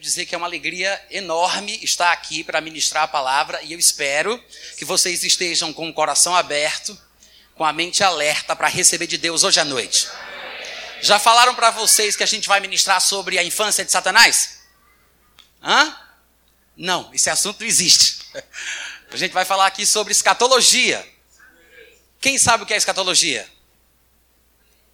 Dizer que é uma alegria enorme estar aqui para ministrar a palavra e eu espero que vocês estejam com o coração aberto, com a mente alerta para receber de Deus hoje à noite. Já falaram para vocês que a gente vai ministrar sobre a infância de Satanás? Hã? Não, esse assunto não existe. A gente vai falar aqui sobre escatologia. Quem sabe o que é escatologia?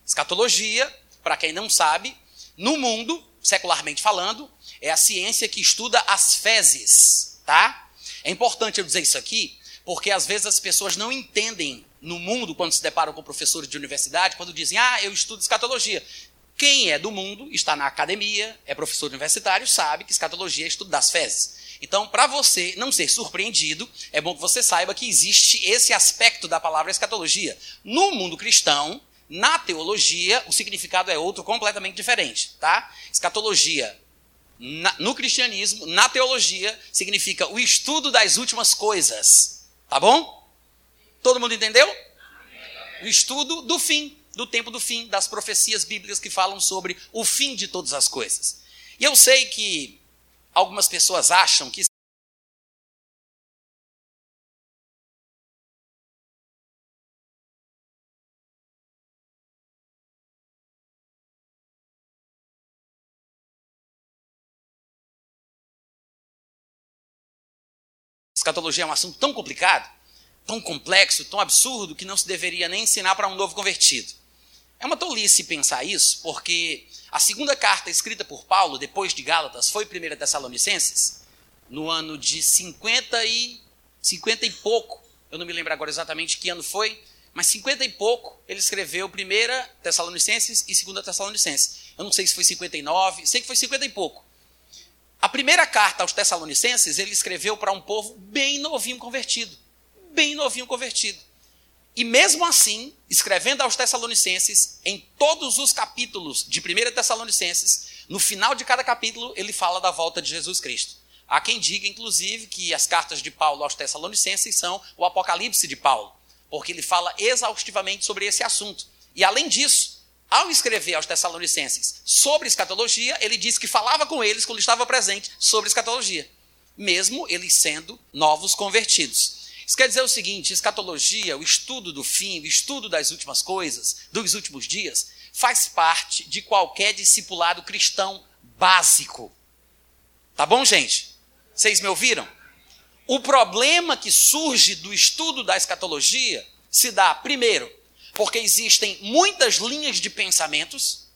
Escatologia, para quem não sabe, no mundo, secularmente falando, é a ciência que estuda as fezes, tá? É importante eu dizer isso aqui, porque às vezes as pessoas não entendem no mundo, quando se deparam com professores de universidade, quando dizem, ah, eu estudo escatologia. Quem é do mundo, está na academia, é professor universitário, sabe que escatologia é estudo das fezes. Então, para você não ser surpreendido, é bom que você saiba que existe esse aspecto da palavra escatologia. No mundo cristão, na teologia, o significado é outro, completamente diferente, tá? Escatologia, na, no cristianismo, na teologia, significa o estudo das últimas coisas, tá bom? Todo mundo entendeu? O estudo do fim, do tempo do fim, das profecias bíblicas que falam sobre o fim de todas as coisas. E eu sei que algumas pessoas acham que escatologia é um assunto tão complicado, tão complexo, tão absurdo, que não se deveria nem ensinar para um novo convertido. É uma tolice pensar isso, porque a segunda carta escrita por Paulo, depois de Gálatas, foi 1 Tessalonicenses, no ano de 50 e, 50 e pouco, eu não me lembro agora exatamente que ano foi, mas 50 e pouco ele escreveu 1 Tessalonicenses e 2 Tessalonicenses. Eu não sei se foi 59, sei que foi 50 e pouco. A primeira carta aos Tessalonicenses ele escreveu para um povo bem novinho convertido. Bem novinho convertido. E mesmo assim, escrevendo aos Tessalonicenses, em todos os capítulos de 1 Tessalonicenses, no final de cada capítulo, ele fala da volta de Jesus Cristo. Há quem diga, inclusive, que as cartas de Paulo aos Tessalonicenses são o Apocalipse de Paulo, porque ele fala exaustivamente sobre esse assunto. E além disso, ao escrever aos Tessalonicenses sobre escatologia, ele disse que falava com eles quando estava presente sobre escatologia, mesmo eles sendo novos convertidos. Isso quer dizer o seguinte: escatologia, o estudo do fim, o estudo das últimas coisas, dos últimos dias, faz parte de qualquer discipulado cristão básico. Tá bom, gente? Vocês me ouviram? O problema que surge do estudo da escatologia se dá, primeiro, porque existem muitas linhas de pensamentos,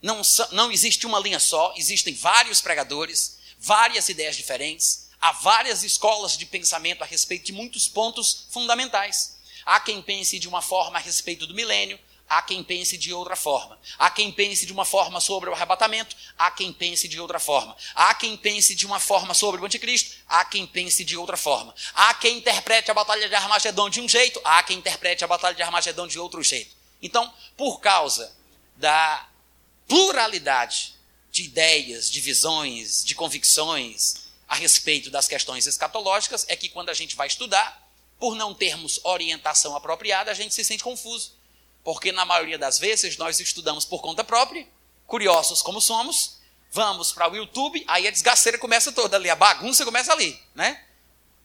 não, não existe uma linha só, existem vários pregadores, várias ideias diferentes, há várias escolas de pensamento a respeito de muitos pontos fundamentais. Há quem pense de uma forma a respeito do milênio, Há quem pense de outra forma. Há quem pense de uma forma sobre o arrebatamento, há quem pense de outra forma. Há quem pense de uma forma sobre o anticristo, há quem pense de outra forma. Há quem interprete a batalha de Armagedon de um jeito, há quem interprete a batalha de Armagedon de outro jeito. Então, por causa da pluralidade de ideias, de visões, de convicções a respeito das questões escatológicas, é que quando a gente vai estudar, por não termos orientação apropriada, a gente se sente confuso porque na maioria das vezes nós estudamos por conta própria, curiosos como somos, vamos para o YouTube, aí a desgaceira começa toda ali, a bagunça começa ali, né?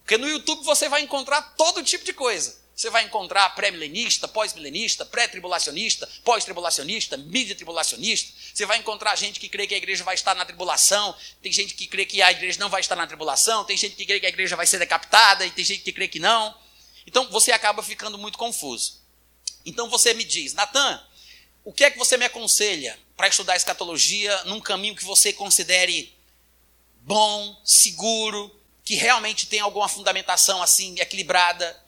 Porque no YouTube você vai encontrar todo tipo de coisa. Você vai encontrar pré-milenista, pós-milenista, pré-tribulacionista, pós-tribulacionista, mídia-tribulacionista. Você vai encontrar gente que crê que a igreja vai estar na tribulação, tem gente que crê que a igreja não vai estar na tribulação, tem gente que crê que a igreja vai ser decapitada e tem gente que crê que não. Então você acaba ficando muito confuso. Então você me diz, Natan, o que é que você me aconselha para estudar escatologia num caminho que você considere bom, seguro, que realmente tem alguma fundamentação assim equilibrada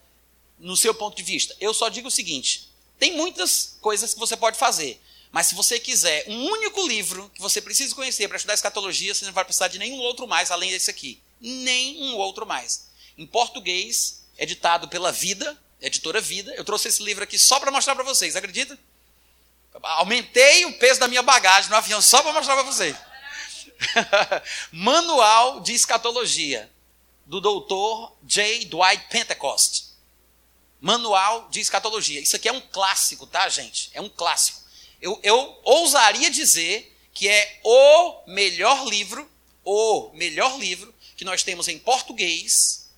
no seu ponto de vista? Eu só digo o seguinte: tem muitas coisas que você pode fazer, mas se você quiser um único livro que você precisa conhecer para estudar escatologia, você não vai precisar de nenhum outro mais além desse aqui. Nenhum outro mais. Em português, editado pela Vida, editora Vida. Eu trouxe esse livro aqui só para mostrar para vocês, acredita? Aumentei o peso da minha bagagem no avião só para mostrar para vocês. Manual de Escatologia, do doutor J. Dwight Pentecost. Manual de Escatologia. Isso aqui é um clássico, tá, gente? É um clássico. Eu, eu ousaria dizer que é o melhor livro, o melhor livro que nós temos em português,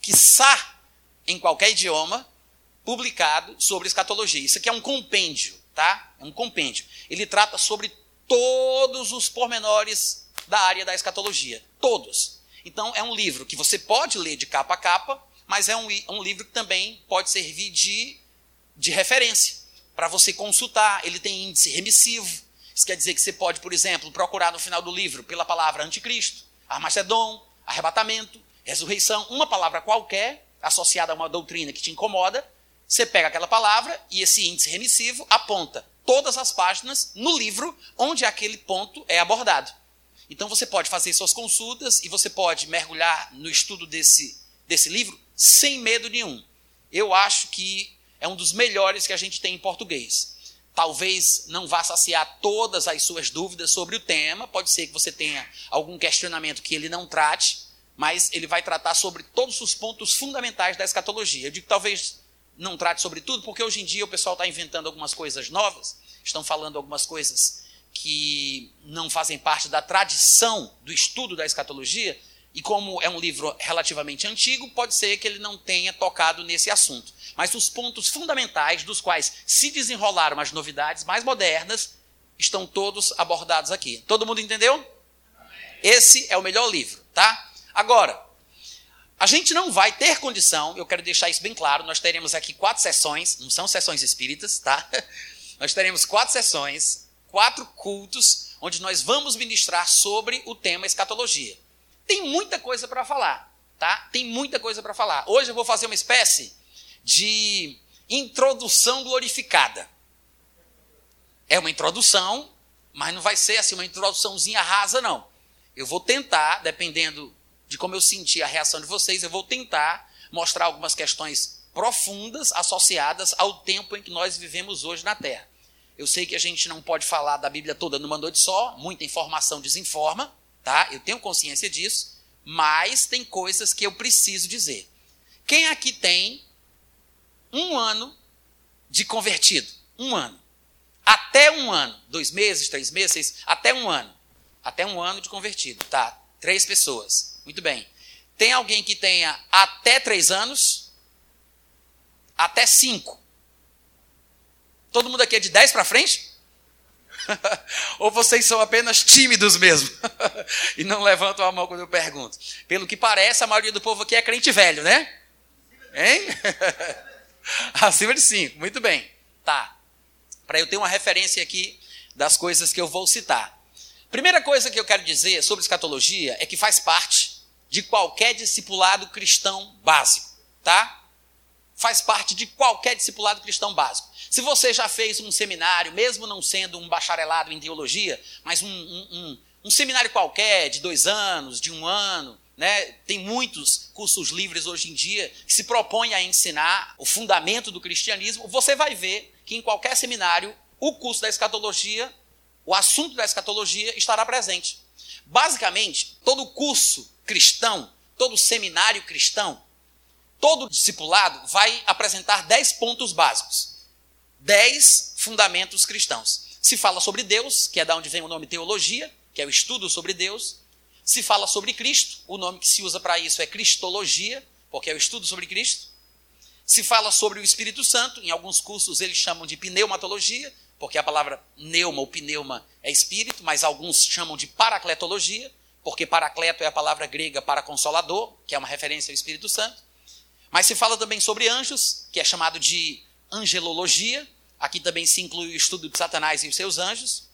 que quiçá em qualquer idioma, publicado sobre escatologia. Isso aqui é um compêndio, tá? É um compêndio. Ele trata sobre todos os pormenores da área da escatologia. Todos. Então, é um livro que você pode ler de capa a capa, mas é um, um livro que também pode servir de, de referência para você consultar. Ele tem índice remissivo. Isso quer dizer que você pode, por exemplo, procurar no final do livro pela palavra anticristo, Armagedon, arrebatamento, ressurreição, uma palavra qualquer associada a uma doutrina que te incomoda, você pega aquela palavra e esse índice remissivo aponta todas as páginas no livro onde aquele ponto é abordado. Então você pode fazer suas consultas e você pode mergulhar no estudo desse, desse livro sem medo nenhum. Eu acho que é um dos melhores que a gente tem em português. Talvez não vá saciar todas as suas dúvidas sobre o tema, pode ser que você tenha algum questionamento que ele não trate, mas ele vai tratar sobre todos os pontos fundamentais da escatologia. Eu digo talvez não trate sobre tudo, porque hoje em dia o pessoal está inventando algumas coisas novas, estão falando algumas coisas que não fazem parte da tradição do estudo da escatologia, e como é um livro relativamente antigo, pode ser que ele não tenha tocado nesse assunto. Mas os pontos fundamentais dos quais se desenrolaram as novidades mais modernas estão todos abordados aqui. Todo mundo entendeu? Esse é o melhor livro, tá? Agora, a gente não vai ter condição, eu quero deixar isso bem claro, nós teremos aqui quatro sessões, não são sessões espíritas, tá? Nós teremos quatro sessões, quatro cultos, onde nós vamos ministrar sobre o tema escatologia. Tem muita coisa para falar, tá? Tem muita coisa para falar. Hoje eu vou fazer uma espécie de introdução glorificada. É uma introdução, mas não vai ser assim uma introduçãozinha rasa, não. Eu vou tentar, dependendo de como eu senti a reação de vocês, eu vou tentar mostrar algumas questões profundas associadas ao tempo em que nós vivemos hoje na Terra. Eu sei que a gente não pode falar da Bíblia toda numa noite só, muita informação desinforma, tá? Eu tenho consciência disso, mas tem coisas que eu preciso dizer. Quem aqui tem um ano de convertido? Um ano. Até um ano. Dois meses, três meses, seis, até um ano. Até um ano de convertido, tá? Três pessoas. Muito bem. Tem alguém que tenha até três anos? Até cinco? Todo mundo aqui é de dez para frente? Ou vocês são apenas tímidos mesmo? e não levantam a mão quando eu pergunto. Pelo que parece, a maioria do povo aqui é crente velho, né? Hein? Acima de cinco. Muito bem. Tá. Para eu ter uma referência aqui das coisas que eu vou citar. Primeira coisa que eu quero dizer sobre escatologia é que faz parte de qualquer discipulado cristão básico, tá? Faz parte de qualquer discipulado cristão básico. Se você já fez um seminário, mesmo não sendo um bacharelado em teologia, mas um, um, um, um seminário qualquer, de dois anos, de um ano, né? Tem muitos cursos livres hoje em dia que se propõem a ensinar o fundamento do cristianismo. Você vai ver que em qualquer seminário, o curso da escatologia, o assunto da escatologia estará presente. Basicamente, todo curso cristão, todo seminário cristão, todo discipulado vai apresentar dez pontos básicos. Dez fundamentos cristãos. Se fala sobre Deus, que é da onde vem o nome teologia, que é o estudo sobre Deus. Se fala sobre Cristo, o nome que se usa para isso é cristologia, porque é o estudo sobre Cristo. Se fala sobre o Espírito Santo, em alguns cursos eles chamam de pneumatologia, porque a palavra neuma ou pneuma é espírito, mas alguns chamam de paracletologia porque paracleto é a palavra grega para consolador, que é uma referência ao Espírito Santo. Mas se fala também sobre anjos, que é chamado de angelologia. Aqui também se inclui o estudo de Satanás e os seus anjos.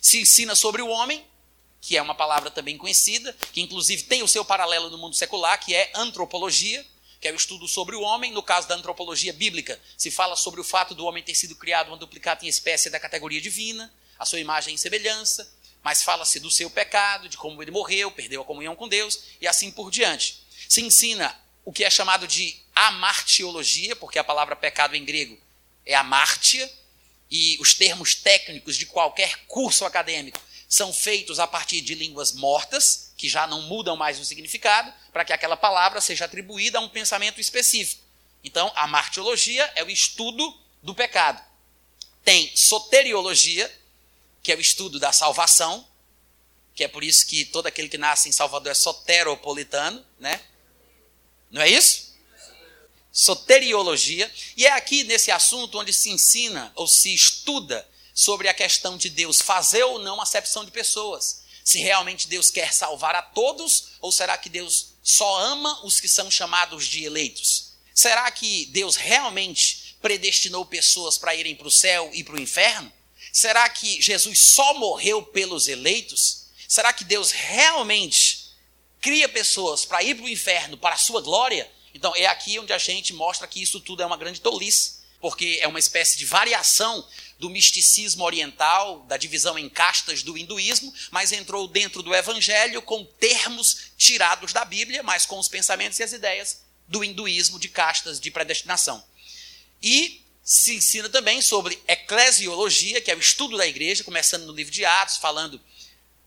Se ensina sobre o homem, que é uma palavra também conhecida, que inclusive tem o seu paralelo no mundo secular, que é antropologia, que é o estudo sobre o homem. No caso da antropologia bíblica, se fala sobre o fato do homem ter sido criado uma duplicata em espécie da categoria divina, a sua imagem e semelhança mas fala-se do seu pecado, de como ele morreu, perdeu a comunhão com Deus e assim por diante. Se ensina o que é chamado de amartiologia, porque a palavra pecado em grego é amartia, e os termos técnicos de qualquer curso acadêmico são feitos a partir de línguas mortas, que já não mudam mais o significado, para que aquela palavra seja atribuída a um pensamento específico. Então, a martiologia é o estudo do pecado. Tem soteriologia, que é o estudo da salvação, que é por isso que todo aquele que nasce em Salvador é soteropolitano, né? Não é isso? Soteriologia. E é aqui nesse assunto onde se ensina ou se estuda sobre a questão de Deus fazer ou não acepção de pessoas. Se realmente Deus quer salvar a todos, ou será que Deus só ama os que são chamados de eleitos? Será que Deus realmente predestinou pessoas para irem para o céu e para o inferno? Será que Jesus só morreu pelos eleitos? Será que Deus realmente cria pessoas para ir para o inferno para a sua glória? Então é aqui onde a gente mostra que isso tudo é uma grande tolice, porque é uma espécie de variação do misticismo oriental, da divisão em castas do hinduísmo, mas entrou dentro do evangelho com termos tirados da Bíblia, mas com os pensamentos e as ideias do hinduísmo de castas de predestinação. E se ensina também sobre eclesiologia, que é o estudo da igreja, começando no livro de Atos, falando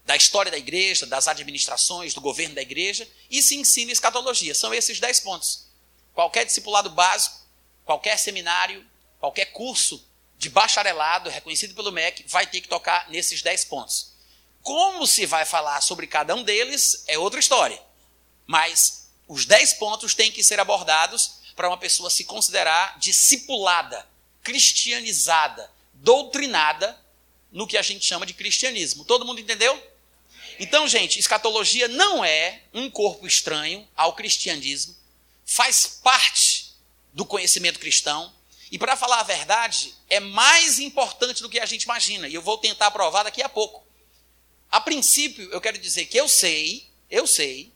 da história da igreja, das administrações, do governo da igreja, e se ensina escatologia. São esses dez pontos. Qualquer discipulado básico, qualquer seminário, qualquer curso de bacharelado reconhecido pelo MEC vai ter que tocar nesses dez pontos. Como se vai falar sobre cada um deles é outra história. Mas os dez pontos têm que ser abordados para uma pessoa se considerar discipulada, cristianizada, doutrinada no que a gente chama de cristianismo. Todo mundo entendeu? Então, gente, escatologia não é um corpo estranho ao cristianismo, faz parte do conhecimento cristão. E para falar a verdade, é mais importante do que a gente imagina. E eu vou tentar provar daqui a pouco. A princípio, eu quero dizer que eu sei, eu sei,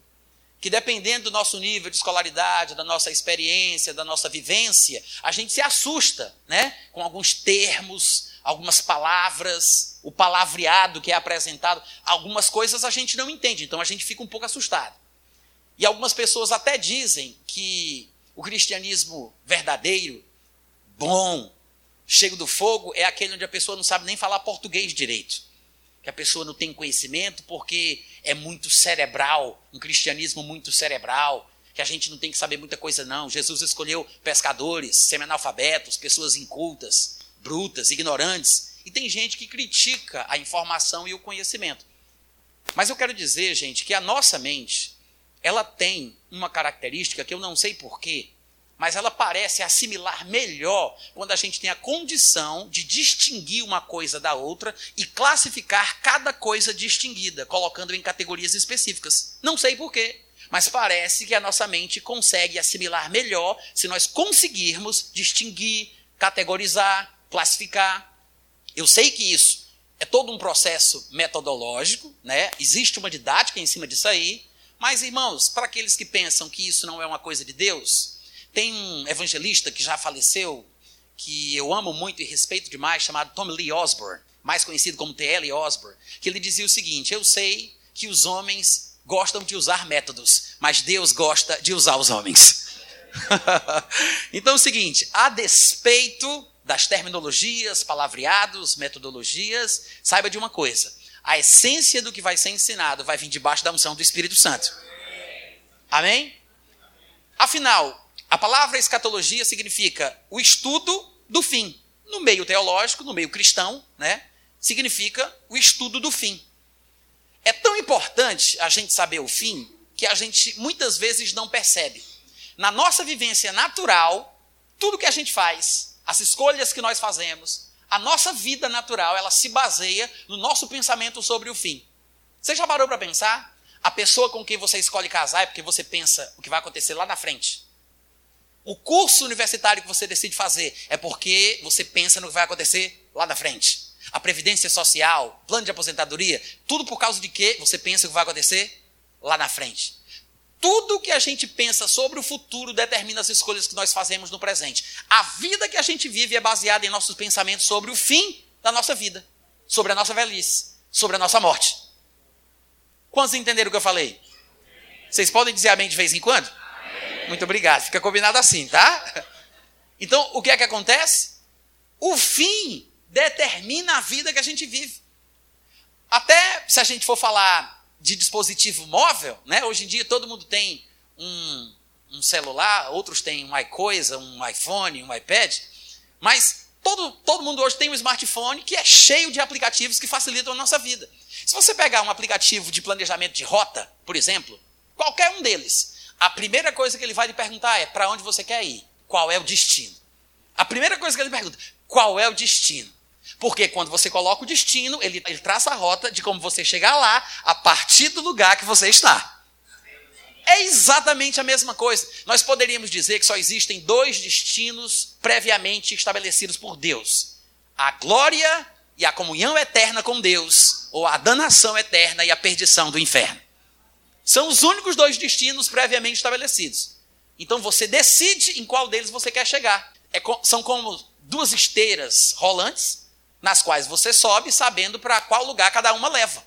que dependendo do nosso nível de escolaridade, da nossa experiência, da nossa vivência, a gente se assusta, né, com alguns termos, algumas palavras, o palavreado que é apresentado, algumas coisas a gente não entende, então a gente fica um pouco assustado. E algumas pessoas até dizem que o cristianismo verdadeiro, bom, cheio do fogo, é aquele onde a pessoa não sabe nem falar português direito. Que a pessoa não tem conhecimento porque é muito cerebral, um cristianismo muito cerebral, que a gente não tem que saber muita coisa, não. Jesus escolheu pescadores, semi-analfabetos, pessoas incultas, brutas, ignorantes. E tem gente que critica a informação e o conhecimento. Mas eu quero dizer, gente, que a nossa mente, ela tem uma característica que eu não sei porquê, mas ela parece assimilar melhor quando a gente tem a condição de distinguir uma coisa da outra e classificar cada coisa distinguida, colocando em categorias específicas. Não sei porquê, mas parece que a nossa mente consegue assimilar melhor se nós conseguirmos distinguir, categorizar, classificar. Eu sei que isso é todo um processo metodológico, né? Existe uma didática em cima disso aí. Mas, irmãos, para aqueles que pensam que isso não é uma coisa de Deus, tem um evangelista que já faleceu, que eu amo muito e respeito demais, chamado Tom Lee Osborne, mais conhecido como T.L. Osborne, que ele dizia o seguinte: Eu sei que os homens gostam de usar métodos, mas Deus gosta de usar os homens. então é o seguinte: a despeito das terminologias, palavreados, metodologias, saiba de uma coisa: a essência do que vai ser ensinado vai vir debaixo da unção do Espírito Santo. Amém? Afinal, a palavra escatologia significa o estudo do fim. No meio teológico, no meio cristão, né? Significa o estudo do fim. É tão importante a gente saber o fim que a gente muitas vezes não percebe. Na nossa vivência natural, tudo que a gente faz, as escolhas que nós fazemos, a nossa vida natural, ela se baseia no nosso pensamento sobre o fim. Você já parou para pensar? A pessoa com quem você escolhe casar é porque você pensa o que vai acontecer lá na frente. O curso universitário que você decide fazer é porque você pensa no que vai acontecer lá na frente. A previdência social, plano de aposentadoria, tudo por causa de que você pensa o que vai acontecer lá na frente. Tudo que a gente pensa sobre o futuro determina as escolhas que nós fazemos no presente. A vida que a gente vive é baseada em nossos pensamentos sobre o fim da nossa vida, sobre a nossa velhice, sobre a nossa morte. Quantos entenderam o que eu falei? Vocês podem dizer amém de vez em quando? Muito obrigado. Fica combinado assim, tá? Então, o que é que acontece? O fim determina a vida que a gente vive. Até se a gente for falar de dispositivo móvel, né? Hoje em dia todo mundo tem um, um celular, outros têm uma coisa, um iPhone, um iPad, mas todo, todo mundo hoje tem um smartphone que é cheio de aplicativos que facilitam a nossa vida. Se você pegar um aplicativo de planejamento de rota, por exemplo, qualquer um deles, a primeira coisa que ele vai lhe perguntar é para onde você quer ir, qual é o destino. A primeira coisa que ele pergunta, qual é o destino? Porque quando você coloca o destino, ele, ele traça a rota de como você chegar lá a partir do lugar que você está. É exatamente a mesma coisa. Nós poderíamos dizer que só existem dois destinos previamente estabelecidos por Deus: a glória e a comunhão eterna com Deus, ou a danação eterna e a perdição do inferno. São os únicos dois destinos previamente estabelecidos. Então você decide em qual deles você quer chegar. É, são como duas esteiras rolantes, nas quais você sobe sabendo para qual lugar cada uma leva.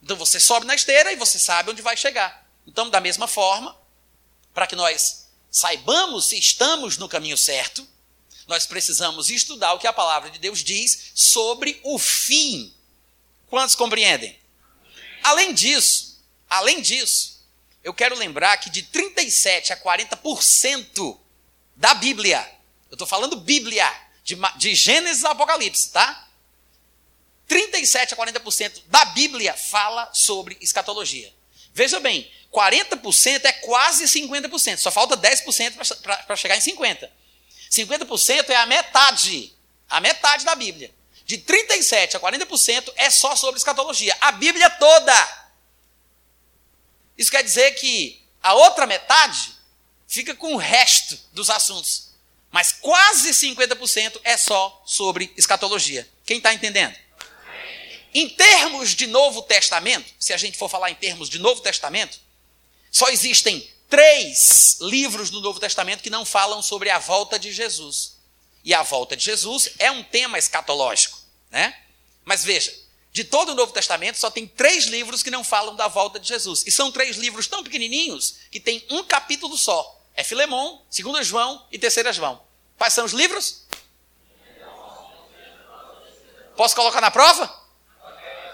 Então você sobe na esteira e você sabe onde vai chegar. Então, da mesma forma, para que nós saibamos se estamos no caminho certo, nós precisamos estudar o que a palavra de Deus diz sobre o fim. Quantos compreendem? Além disso, além disso, eu quero lembrar que de 37 a 40% da Bíblia, eu estou falando Bíblia, de, de Gênesis a Apocalipse, tá? 37 a 40% da Bíblia fala sobre escatologia. Veja bem, 40% é quase 50%, só falta 10% para chegar em 50%. 50% é a metade, a metade da Bíblia. De 37% a 40% é só sobre escatologia. A Bíblia toda. Isso quer dizer que a outra metade fica com o resto dos assuntos. Mas quase 50% é só sobre escatologia. Quem está entendendo? Em termos de Novo Testamento, se a gente for falar em termos de Novo Testamento, só existem três livros do Novo Testamento que não falam sobre a volta de Jesus. E a volta de Jesus é um tema escatológico, né? Mas veja, de todo o Novo Testamento só tem três livros que não falam da volta de Jesus. E são três livros tão pequenininhos que tem um capítulo só. É Filemão, 2 João e 3 João. Quais são os livros? Posso colocar na prova?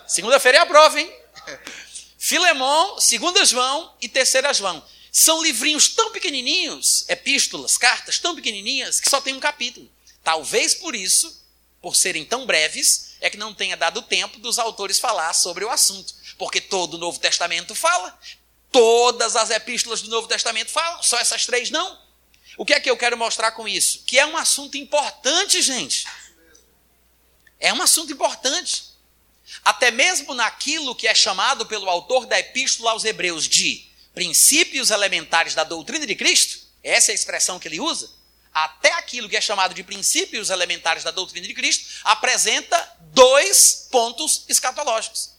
Segunda-feira é a prova, hein? Filemão, segunda João e terceira João. São livrinhos tão pequenininhos, epístolas, cartas tão pequenininhas, que só tem um capítulo. Talvez por isso, por serem tão breves, é que não tenha dado tempo dos autores falar sobre o assunto. Porque todo o Novo Testamento fala, todas as epístolas do Novo Testamento falam, só essas três não. O que é que eu quero mostrar com isso? Que é um assunto importante, gente. É um assunto importante até mesmo naquilo que é chamado pelo autor da Epístola aos Hebreus de princípios elementares da doutrina de Cristo, essa é a expressão que ele usa, até aquilo que é chamado de princípios elementares da doutrina de Cristo, apresenta dois pontos escatológicos.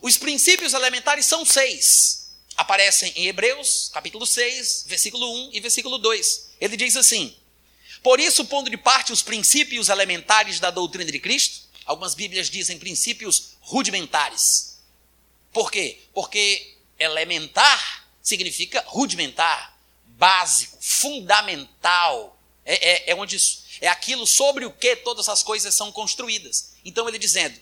Os princípios elementares são seis. Aparecem em Hebreus, capítulo 6, versículo 1 e versículo 2. Ele diz assim: Por isso, pondo de parte os princípios elementares da doutrina de Cristo, Algumas Bíblias dizem princípios rudimentares. Por quê? Porque elementar significa rudimentar, básico, fundamental. É, é, é onde isso, é aquilo sobre o que todas as coisas são construídas. Então ele dizendo,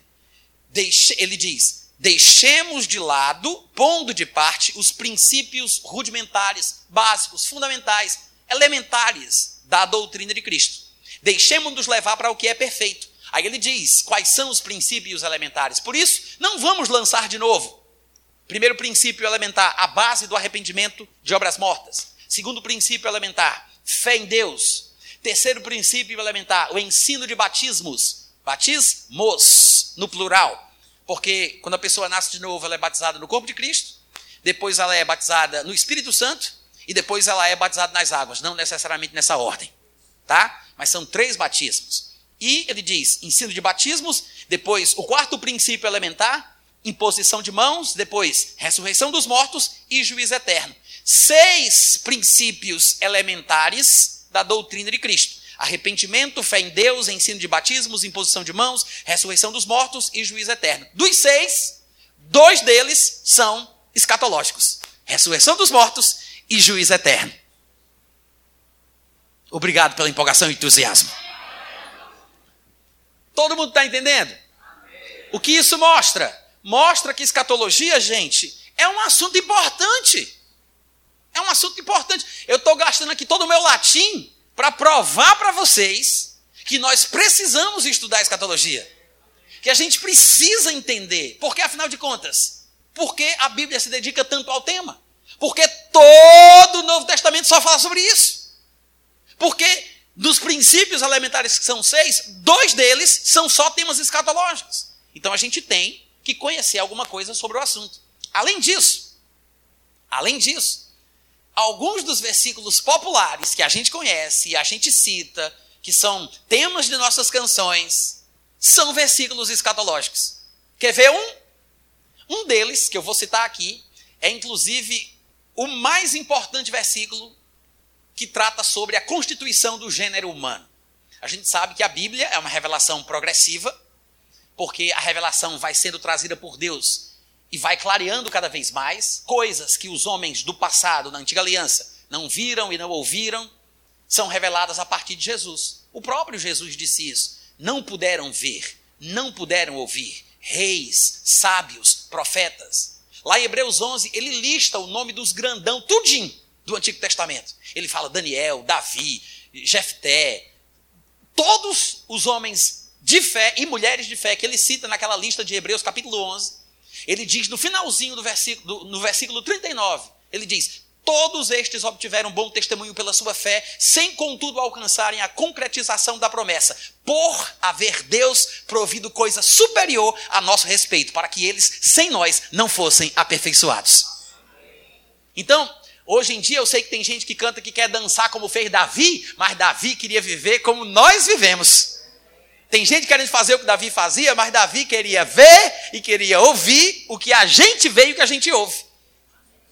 deixe, ele diz, deixemos de lado, pondo de parte os princípios rudimentares, básicos, fundamentais, elementares da doutrina de Cristo. Deixemos-nos levar para o que é perfeito Aí ele diz quais são os princípios elementares. Por isso, não vamos lançar de novo. Primeiro princípio elementar, a base do arrependimento de obras mortas. Segundo princípio elementar, fé em Deus. Terceiro princípio elementar, o ensino de batismos. Batismos, no plural. Porque quando a pessoa nasce de novo, ela é batizada no corpo de Cristo. Depois ela é batizada no Espírito Santo. E depois ela é batizada nas águas. Não necessariamente nessa ordem. Tá? Mas são três batismos. E ele diz: ensino de batismos, depois o quarto princípio elementar, imposição de mãos, depois ressurreição dos mortos e juízo eterno. Seis princípios elementares da doutrina de Cristo: arrependimento, fé em Deus, ensino de batismos, imposição de mãos, ressurreição dos mortos e juízo eterno. Dos seis, dois deles são escatológicos: ressurreição dos mortos e juízo eterno. Obrigado pela empolgação e entusiasmo. Todo mundo está entendendo? O que isso mostra? Mostra que escatologia, gente, é um assunto importante. É um assunto importante. Eu estou gastando aqui todo o meu latim para provar para vocês que nós precisamos estudar escatologia. Que a gente precisa entender. Porque, afinal de contas, por que a Bíblia se dedica tanto ao tema? Porque todo o Novo Testamento só fala sobre isso. Porque dos princípios elementares que são seis, dois deles são só temas escatológicos. Então a gente tem que conhecer alguma coisa sobre o assunto. Além disso, além disso, alguns dos versículos populares que a gente conhece e a gente cita, que são temas de nossas canções, são versículos escatológicos. Quer ver um? Um deles, que eu vou citar aqui, é inclusive o mais importante versículo que trata sobre a constituição do gênero humano. A gente sabe que a Bíblia é uma revelação progressiva, porque a revelação vai sendo trazida por Deus e vai clareando cada vez mais coisas que os homens do passado, na antiga aliança, não viram e não ouviram, são reveladas a partir de Jesus. O próprio Jesus disse isso. Não puderam ver, não puderam ouvir reis, sábios, profetas. Lá em Hebreus 11, ele lista o nome dos grandão, tudinho, do Antigo Testamento. Ele fala Daniel, Davi, Jefté, todos os homens de fé e mulheres de fé que ele cita naquela lista de Hebreus capítulo 11. Ele diz no finalzinho do versículo, no versículo 39, ele diz: Todos estes obtiveram bom testemunho pela sua fé, sem contudo alcançarem a concretização da promessa, por haver Deus provido coisa superior a nosso respeito, para que eles, sem nós, não fossem aperfeiçoados. Então, hoje em dia eu sei que tem gente que canta que quer dançar como fez Davi, mas Davi queria viver como nós vivemos. Tem gente querendo fazer o que Davi fazia, mas Davi queria ver e queria ouvir o que a gente vê e o que a gente ouve.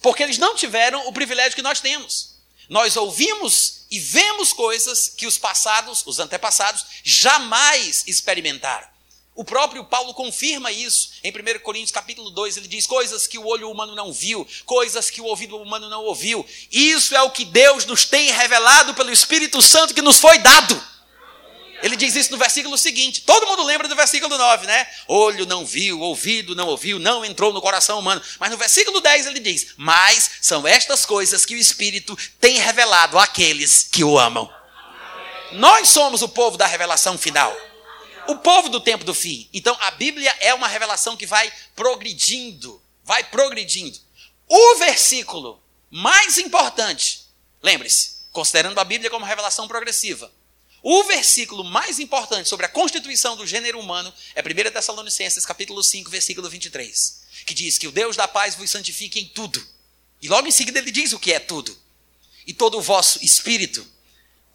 Porque eles não tiveram o privilégio que nós temos. Nós ouvimos e vemos coisas que os passados, os antepassados, jamais experimentaram. O próprio Paulo confirma isso. Em 1 Coríntios capítulo 2, ele diz: coisas que o olho humano não viu, coisas que o ouvido humano não ouviu. Isso é o que Deus nos tem revelado pelo Espírito Santo que nos foi dado. Ele diz isso no versículo seguinte. Todo mundo lembra do versículo 9, né? Olho não viu, ouvido não ouviu, não entrou no coração humano. Mas no versículo 10 ele diz: Mas são estas coisas que o Espírito tem revelado àqueles que o amam. Nós somos o povo da revelação final. O povo do tempo do fim. Então a Bíblia é uma revelação que vai progredindo. Vai progredindo. O versículo mais importante, lembre-se, considerando a Bíblia como revelação progressiva, o versículo mais importante sobre a constituição do gênero humano é 1 Tessalonicenses, capítulo 5, versículo 23, que diz que o Deus da paz vos santifique em tudo. E logo em seguida ele diz o que é tudo. E todo o vosso espírito,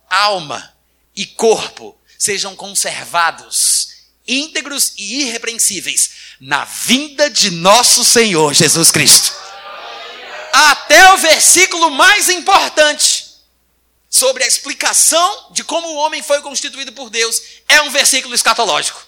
alma e corpo sejam conservados, íntegros e irrepreensíveis na vinda de nosso Senhor Jesus Cristo. Até o versículo mais importante sobre a explicação de como o homem foi constituído por Deus é um versículo escatológico.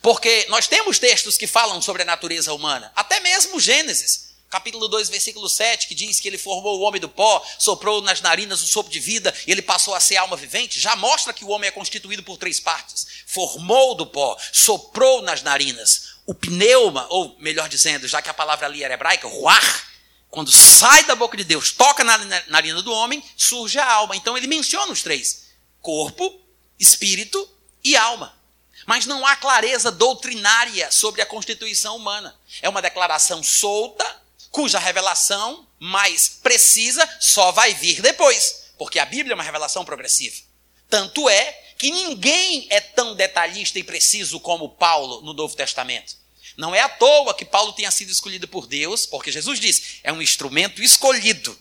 Porque nós temos textos que falam sobre a natureza humana, até mesmo Gênesis, capítulo 2, versículo 7, que diz que ele formou o homem do pó, soprou nas narinas o sopro de vida e ele passou a ser alma vivente, já mostra que o homem é constituído por três partes: formou do pó, soprou nas narinas, o pneuma, ou melhor dizendo, já que a palavra ali era hebraica, ruar, quando sai da boca de Deus, toca na narina do homem, surge a alma. Então ele menciona os três: corpo, espírito e alma. Mas não há clareza doutrinária sobre a constituição humana. É uma declaração solta, cuja revelação mais precisa só vai vir depois, porque a Bíblia é uma revelação progressiva. Tanto é que ninguém é tão detalhista e preciso como Paulo no Novo Testamento. Não é à toa que Paulo tenha sido escolhido por Deus, porque Jesus diz, é um instrumento escolhido.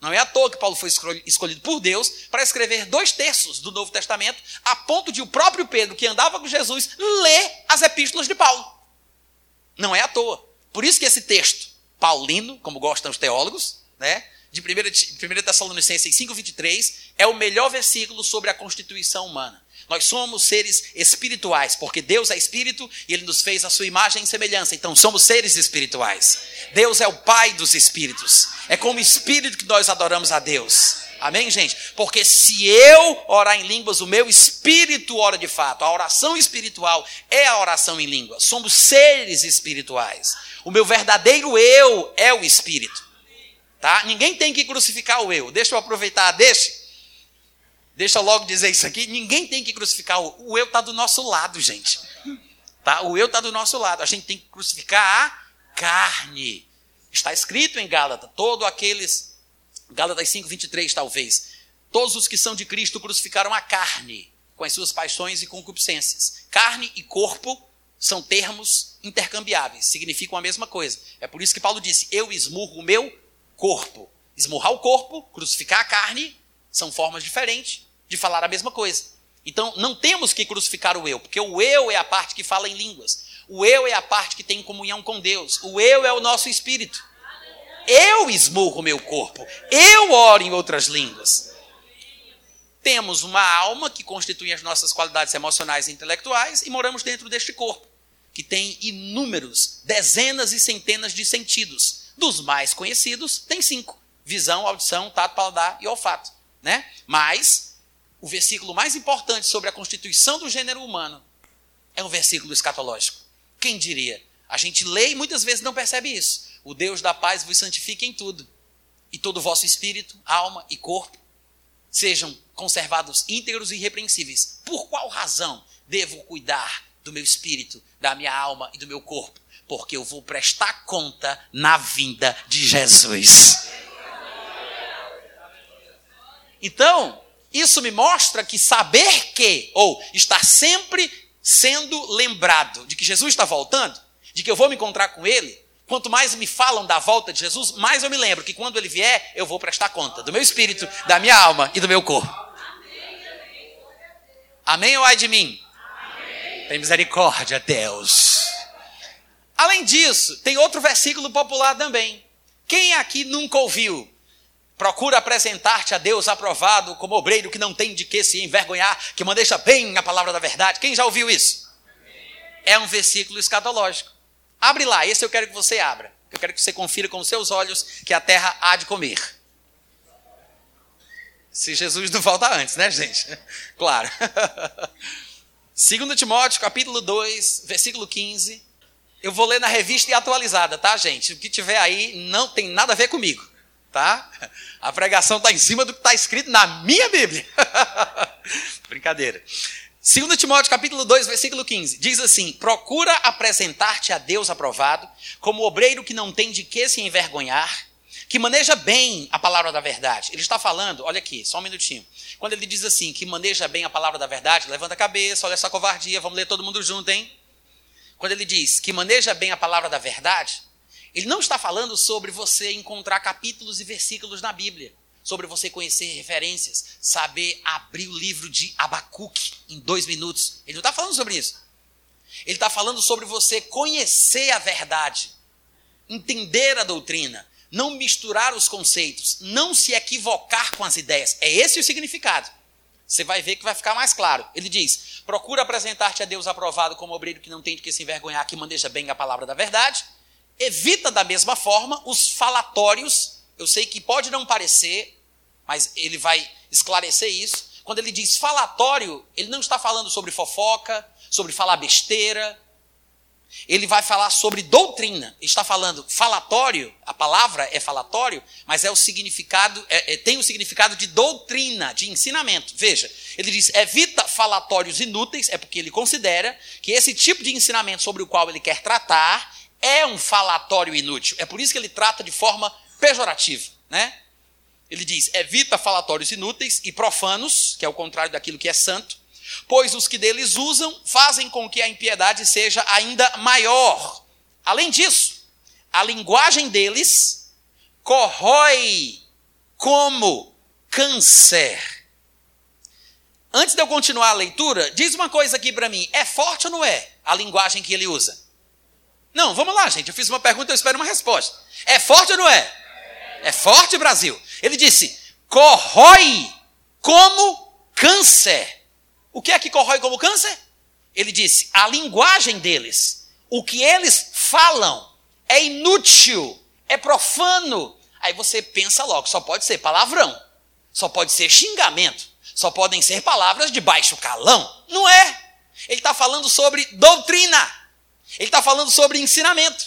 Não é à toa que Paulo foi escolhido por Deus para escrever dois terços do Novo Testamento, a ponto de o próprio Pedro, que andava com Jesus, ler as epístolas de Paulo. Não é à toa. Por isso que esse texto, paulino, como gostam os teólogos, né, de 1 Tessalonicenses 5,23, é o melhor versículo sobre a constituição humana. Nós somos seres espirituais, porque Deus é espírito e ele nos fez a sua imagem e semelhança. Então somos seres espirituais. Deus é o Pai dos espíritos. É como espírito que nós adoramos a Deus. Amém, gente? Porque se eu orar em línguas, o meu espírito ora de fato. A oração espiritual é a oração em língua. Somos seres espirituais. O meu verdadeiro eu é o espírito. Tá? Ninguém tem que crucificar o eu. Deixa eu aproveitar, deixe Deixa eu logo dizer isso aqui. Ninguém tem que crucificar o, o eu está do nosso lado, gente. Tá? O eu está do nosso lado. A gente tem que crucificar a carne. Está escrito em Gálatas, todos aqueles, Gálatas 5, 23 talvez, todos os que são de Cristo crucificaram a carne com as suas paixões e concupiscências. Carne e corpo são termos intercambiáveis, significam a mesma coisa. É por isso que Paulo disse: Eu esmurro o meu corpo. Esmurrar o corpo, crucificar a carne, são formas diferentes de falar a mesma coisa. Então, não temos que crucificar o eu, porque o eu é a parte que fala em línguas. O eu é a parte que tem comunhão com Deus. O eu é o nosso espírito. Eu esmurro meu corpo. Eu oro em outras línguas. Temos uma alma que constitui as nossas qualidades emocionais e intelectuais e moramos dentro deste corpo, que tem inúmeros, dezenas e centenas de sentidos. Dos mais conhecidos, tem cinco: visão, audição, tato, paladar e olfato. Né? Mas o versículo mais importante sobre a constituição do gênero humano é um versículo escatológico. Quem diria? A gente lê e muitas vezes não percebe isso. O Deus da paz vos santifique em tudo, e todo o vosso espírito, alma e corpo sejam conservados íntegros e irrepreensíveis. Por qual razão devo cuidar do meu espírito, da minha alma e do meu corpo? Porque eu vou prestar conta na vinda de Jesus. Então, isso me mostra que saber que, ou estar sempre sendo lembrado de que Jesus está voltando, de que eu vou me encontrar com Ele, quanto mais me falam da volta de Jesus, mais eu me lembro que quando Ele vier, eu vou prestar conta do meu espírito, da minha alma e do meu corpo. Amém ou ai de mim? Amém. Tem misericórdia, Deus. Além disso, tem outro versículo popular também. Quem aqui nunca ouviu? Procura apresentar-te a Deus aprovado como obreiro que não tem de que se envergonhar, que maneja bem a palavra da verdade. Quem já ouviu isso? É um versículo escatológico. Abre lá, esse eu quero que você abra. Eu quero que você confira com os seus olhos que a terra há de comer. Se Jesus não volta antes, né, gente? Claro. 2 Timóteo, capítulo 2, versículo 15. Eu vou ler na revista e atualizada, tá, gente? O que tiver aí não tem nada a ver comigo tá? A pregação está em cima do que está escrito na minha Bíblia. Brincadeira. 2 Timóteo capítulo 2, versículo 15, diz assim: Procura apresentar-te a Deus aprovado, como obreiro que não tem de que se envergonhar, que maneja bem a palavra da verdade. Ele está falando, olha aqui, só um minutinho. Quando ele diz assim, que maneja bem a palavra da verdade, levanta a cabeça, olha essa covardia, vamos ler todo mundo junto, hein? Quando ele diz que maneja bem a palavra da verdade, ele não está falando sobre você encontrar capítulos e versículos na Bíblia, sobre você conhecer referências, saber abrir o livro de Abacuque em dois minutos. Ele não está falando sobre isso. Ele está falando sobre você conhecer a verdade, entender a doutrina, não misturar os conceitos, não se equivocar com as ideias. É esse o significado. Você vai ver que vai ficar mais claro. Ele diz: procura apresentar-te a Deus aprovado como obreiro que não tem de que se envergonhar, que maneja bem a palavra da verdade evita da mesma forma os falatórios. Eu sei que pode não parecer, mas ele vai esclarecer isso. Quando ele diz falatório, ele não está falando sobre fofoca, sobre falar besteira. Ele vai falar sobre doutrina. Está falando falatório, a palavra é falatório, mas é o significado, é, é, tem o significado de doutrina, de ensinamento. Veja, ele diz: evita falatórios inúteis, é porque ele considera que esse tipo de ensinamento sobre o qual ele quer tratar é um falatório inútil. É por isso que ele trata de forma pejorativa, né? Ele diz: evita falatórios inúteis e profanos, que é o contrário daquilo que é santo, pois os que deles usam fazem com que a impiedade seja ainda maior. Além disso, a linguagem deles corrói como câncer. Antes de eu continuar a leitura, diz uma coisa aqui para mim: é forte ou não é a linguagem que ele usa? Não, vamos lá, gente. Eu fiz uma pergunta, eu espero uma resposta. É forte ou não é? É forte, Brasil. Ele disse: corrói como câncer. O que é que corrói como câncer? Ele disse: a linguagem deles, o que eles falam, é inútil, é profano. Aí você pensa logo: só pode ser palavrão, só pode ser xingamento, só podem ser palavras de baixo calão. Não é. Ele está falando sobre doutrina. Ele está falando sobre ensinamento.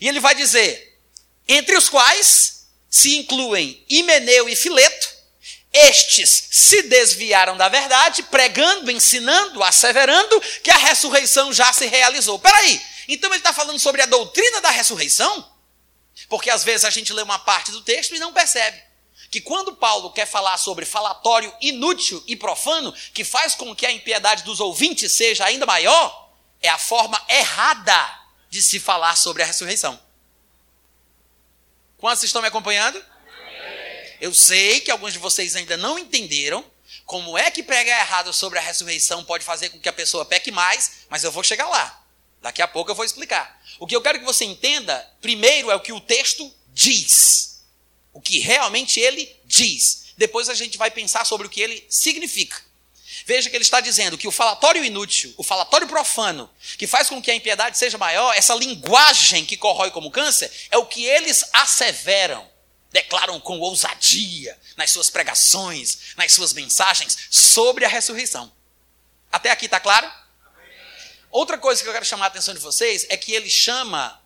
E ele vai dizer: entre os quais se incluem Himeneu e Fileto, estes se desviaram da verdade, pregando, ensinando, asseverando que a ressurreição já se realizou. Peraí, então ele está falando sobre a doutrina da ressurreição? Porque às vezes a gente lê uma parte do texto e não percebe que quando Paulo quer falar sobre falatório inútil e profano, que faz com que a impiedade dos ouvintes seja ainda maior, é a forma errada de se falar sobre a ressurreição. Quantos estão me acompanhando? Eu sei que alguns de vocês ainda não entenderam como é que pregar errado sobre a ressurreição pode fazer com que a pessoa peque mais, mas eu vou chegar lá. Daqui a pouco eu vou explicar. O que eu quero que você entenda, primeiro, é o que o texto diz. O que realmente ele diz. Depois a gente vai pensar sobre o que ele significa. Veja que ele está dizendo que o falatório inútil, o falatório profano, que faz com que a impiedade seja maior, essa linguagem que corrói como câncer, é o que eles asseveram declaram com ousadia nas suas pregações, nas suas mensagens sobre a ressurreição. Até aqui está claro? Outra coisa que eu quero chamar a atenção de vocês é que ele chama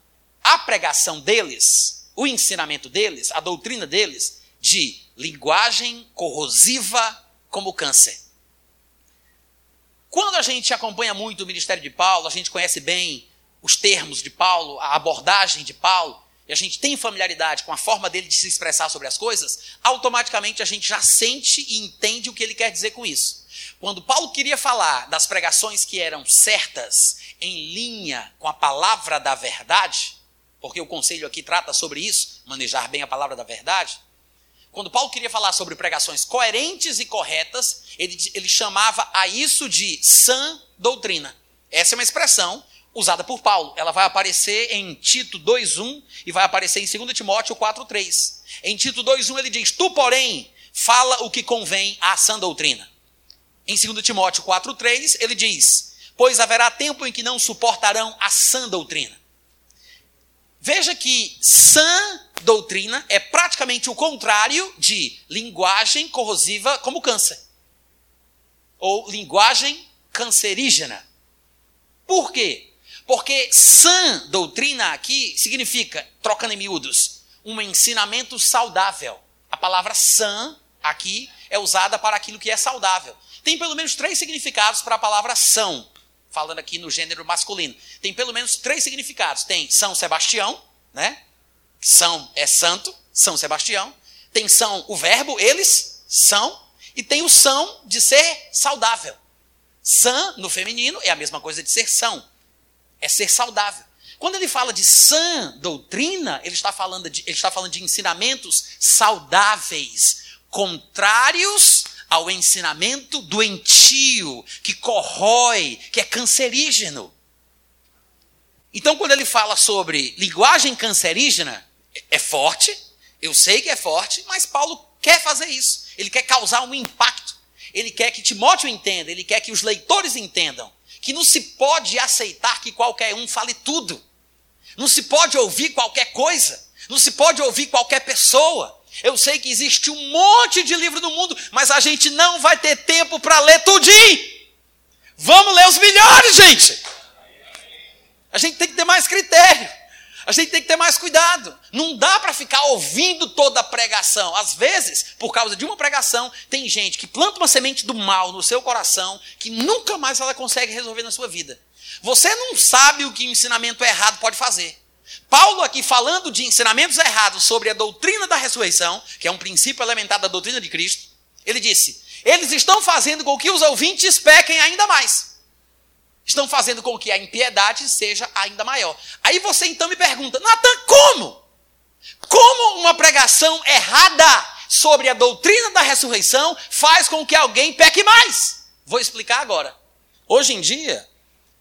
a pregação deles, o ensinamento deles, a doutrina deles, de linguagem corrosiva como câncer. Quando a gente acompanha muito o ministério de Paulo, a gente conhece bem os termos de Paulo, a abordagem de Paulo, e a gente tem familiaridade com a forma dele de se expressar sobre as coisas, automaticamente a gente já sente e entende o que ele quer dizer com isso. Quando Paulo queria falar das pregações que eram certas, em linha com a palavra da verdade, porque o conselho aqui trata sobre isso, manejar bem a palavra da verdade. Quando Paulo queria falar sobre pregações coerentes e corretas, ele, ele chamava a isso de sã doutrina. Essa é uma expressão usada por Paulo. Ela vai aparecer em Tito 2:1 e vai aparecer em 2 Timóteo 4:3. Em Tito 2:1 ele diz: "Tu, porém, fala o que convém à sã doutrina". Em 2 Timóteo 4:3 ele diz: "Pois haverá tempo em que não suportarão a sã doutrina". Veja que sã doutrina é praticamente o contrário de linguagem corrosiva como câncer. Ou linguagem cancerígena. Por quê? Porque sã doutrina aqui significa, trocando em miúdos, um ensinamento saudável. A palavra sã aqui é usada para aquilo que é saudável. Tem pelo menos três significados para a palavra são, falando aqui no gênero masculino. Tem pelo menos três significados. Tem São Sebastião, né? São é santo, São Sebastião. Tem São o verbo, eles são. E tem o são de ser saudável. Sã no feminino é a mesma coisa de ser são é ser saudável. Quando ele fala de sã doutrina, ele está falando de, ele está falando de ensinamentos saudáveis, contrários ao ensinamento doentio, que corrói, que é cancerígeno. Então, quando ele fala sobre linguagem cancerígena, é forte, eu sei que é forte, mas Paulo quer fazer isso. Ele quer causar um impacto. Ele quer que Timóteo entenda, ele quer que os leitores entendam que não se pode aceitar que qualquer um fale tudo. Não se pode ouvir qualquer coisa. Não se pode ouvir qualquer pessoa. Eu sei que existe um monte de livro no mundo, mas a gente não vai ter tempo para ler tudinho. Vamos ler os melhores, gente. A gente tem que ter mais critério. A gente tem que ter mais cuidado. Não dá para ficar ouvindo toda a pregação. Às vezes, por causa de uma pregação, tem gente que planta uma semente do mal no seu coração que nunca mais ela consegue resolver na sua vida. Você não sabe o que o ensinamento errado pode fazer. Paulo aqui falando de ensinamentos errados sobre a doutrina da ressurreição, que é um princípio elementar da doutrina de Cristo, ele disse: "Eles estão fazendo com que os ouvintes pequem ainda mais" estão fazendo com que a impiedade seja ainda maior. Aí você então me pergunta, Natan, como? Como uma pregação errada sobre a doutrina da ressurreição faz com que alguém peque mais? Vou explicar agora. Hoje em dia,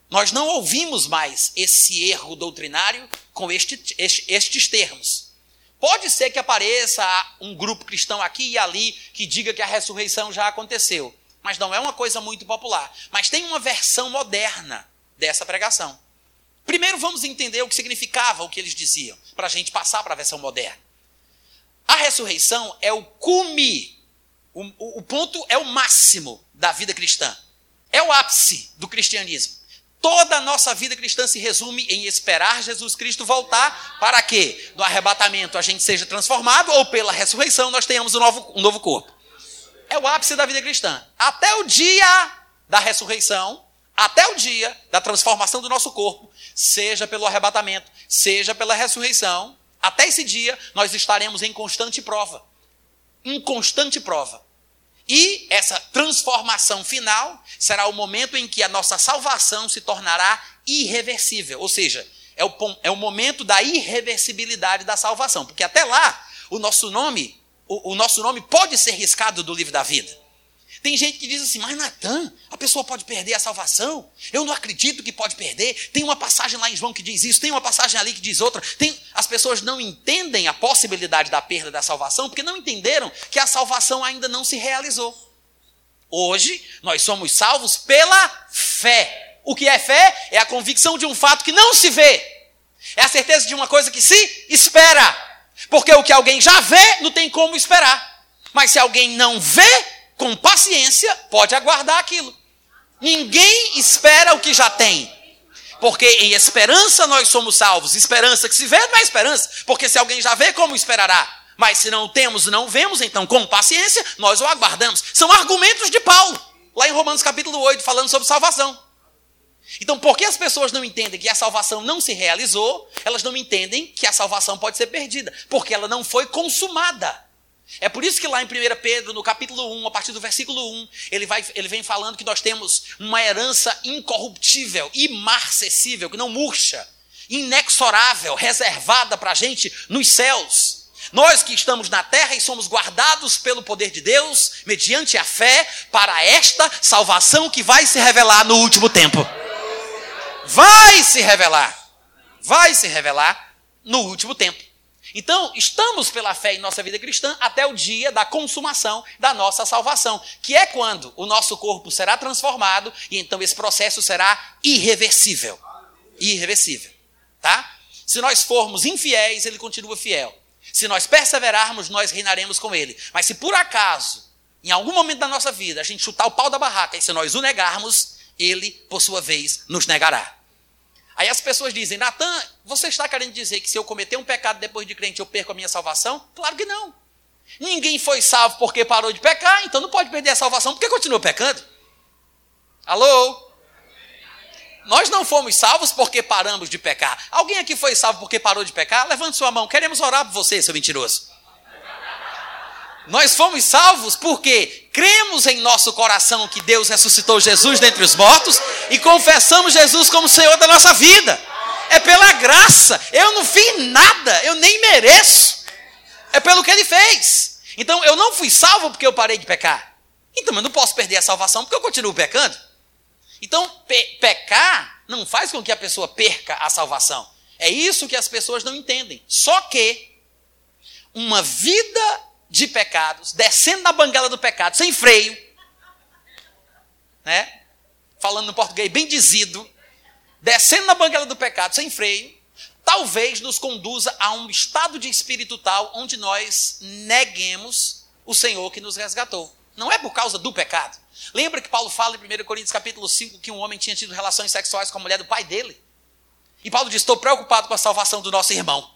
nós não ouvimos mais esse erro doutrinário com este, este, estes termos. Pode ser que apareça um grupo cristão aqui e ali que diga que a ressurreição já aconteceu mas não é uma coisa muito popular. Mas tem uma versão moderna dessa pregação. Primeiro vamos entender o que significava o que eles diziam, para a gente passar para a versão moderna. A ressurreição é o cume, o, o ponto é o máximo da vida cristã. É o ápice do cristianismo. Toda a nossa vida cristã se resume em esperar Jesus Cristo voltar para que, no arrebatamento, a gente seja transformado ou pela ressurreição nós tenhamos um novo, um novo corpo. é o ápice da vida cristã. Até o dia da ressurreição, até o dia da transformação do nosso corpo, seja pelo arrebatamento, seja pela ressurreição, até esse dia nós estaremos em constante prova. Em constante prova. E essa transformação final será o momento em que a nossa salvação se tornará irreversível. Ou seja, é o, é o momento da irreversibilidade da salvação. Porque até lá, o nosso nome, o, o nosso nome pode ser riscado do livro da vida. Tem gente que diz assim, mas Natan, a pessoa pode perder a salvação? Eu não acredito que pode perder. Tem uma passagem lá em João que diz isso, tem uma passagem ali que diz outra. Tem... As pessoas não entendem a possibilidade da perda da salvação porque não entenderam que a salvação ainda não se realizou. Hoje, nós somos salvos pela fé. O que é fé? É a convicção de um fato que não se vê. É a certeza de uma coisa que se espera. Porque o que alguém já vê, não tem como esperar. Mas se alguém não vê, com paciência, pode aguardar aquilo. Ninguém espera o que já tem. Porque em esperança nós somos salvos. Esperança que se vê não é esperança. Porque se alguém já vê, como esperará? Mas se não temos não vemos, então com paciência nós o aguardamos. São argumentos de Paulo, lá em Romanos capítulo 8, falando sobre salvação. Então, porque as pessoas não entendem que a salvação não se realizou, elas não entendem que a salvação pode ser perdida, porque ela não foi consumada. É por isso que lá em 1 Pedro, no capítulo 1, a partir do versículo 1, ele, vai, ele vem falando que nós temos uma herança incorruptível, imarcessível, que não murcha, inexorável, reservada para a gente nos céus. Nós que estamos na terra e somos guardados pelo poder de Deus, mediante a fé, para esta salvação que vai se revelar no último tempo. Vai se revelar. Vai se revelar no último tempo. Então, estamos pela fé em nossa vida cristã até o dia da consumação da nossa salvação, que é quando o nosso corpo será transformado e então esse processo será irreversível. Irreversível, tá? Se nós formos infiéis, ele continua fiel. Se nós perseverarmos, nós reinaremos com ele. Mas se por acaso, em algum momento da nossa vida, a gente chutar o pau da barraca e se nós o negarmos, ele, por sua vez, nos negará. Aí as pessoas dizem, Natan, você está querendo dizer que se eu cometer um pecado depois de crente eu perco a minha salvação? Claro que não. Ninguém foi salvo porque parou de pecar, então não pode perder a salvação porque continua pecando. Alô? Nós não fomos salvos porque paramos de pecar. Alguém aqui foi salvo porque parou de pecar? Levante sua mão. Queremos orar por você, seu mentiroso. Nós fomos salvos porque cremos em nosso coração que Deus ressuscitou Jesus dentre os mortos e confessamos Jesus como Senhor da nossa vida. É pela graça. Eu não fiz nada, eu nem mereço. É pelo que ele fez. Então eu não fui salvo porque eu parei de pecar. Então eu não posso perder a salvação porque eu continuo pecando. Então pe pecar não faz com que a pessoa perca a salvação. É isso que as pessoas não entendem. Só que uma vida de pecados, descendo na banguela do pecado, sem freio, né? Falando no português bem dizido, descendo na banguela do pecado, sem freio, talvez nos conduza a um estado de espírito tal onde nós neguemos o Senhor que nos resgatou. Não é por causa do pecado. Lembra que Paulo fala em 1 Coríntios capítulo 5 que um homem tinha tido relações sexuais com a mulher do pai dele? E Paulo diz: Estou preocupado com a salvação do nosso irmão.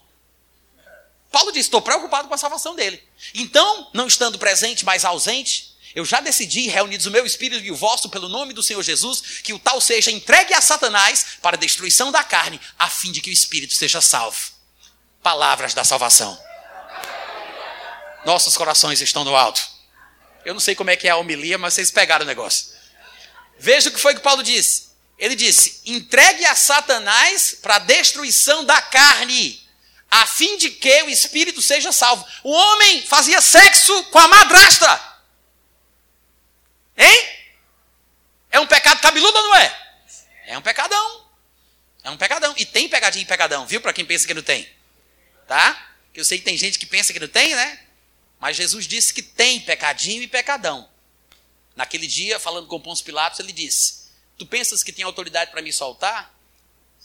Paulo diz: estou preocupado com a salvação dele. Então, não estando presente, mas ausente, eu já decidi, reunidos o meu espírito e o vosso, pelo nome do Senhor Jesus, que o tal seja entregue a Satanás para a destruição da carne, a fim de que o espírito seja salvo. Palavras da salvação. Nossos corações estão no alto. Eu não sei como é que é a homilia, mas vocês pegaram o negócio. Veja o que foi que Paulo disse. Ele disse: entregue a Satanás para a destruição da carne a fim de que o espírito seja salvo. O homem fazia sexo com a madrasta. Hein? É um pecado cabeludo ou não é? É um pecadão. É um pecadão. E tem pegadinho e pecadão, viu? Para quem pensa que não tem. Tá? Eu sei que tem gente que pensa que não tem, né? Mas Jesus disse que tem pecadinho e pecadão. Naquele dia, falando com Pôncio Pilatos, ele disse: Tu pensas que tem autoridade para me soltar?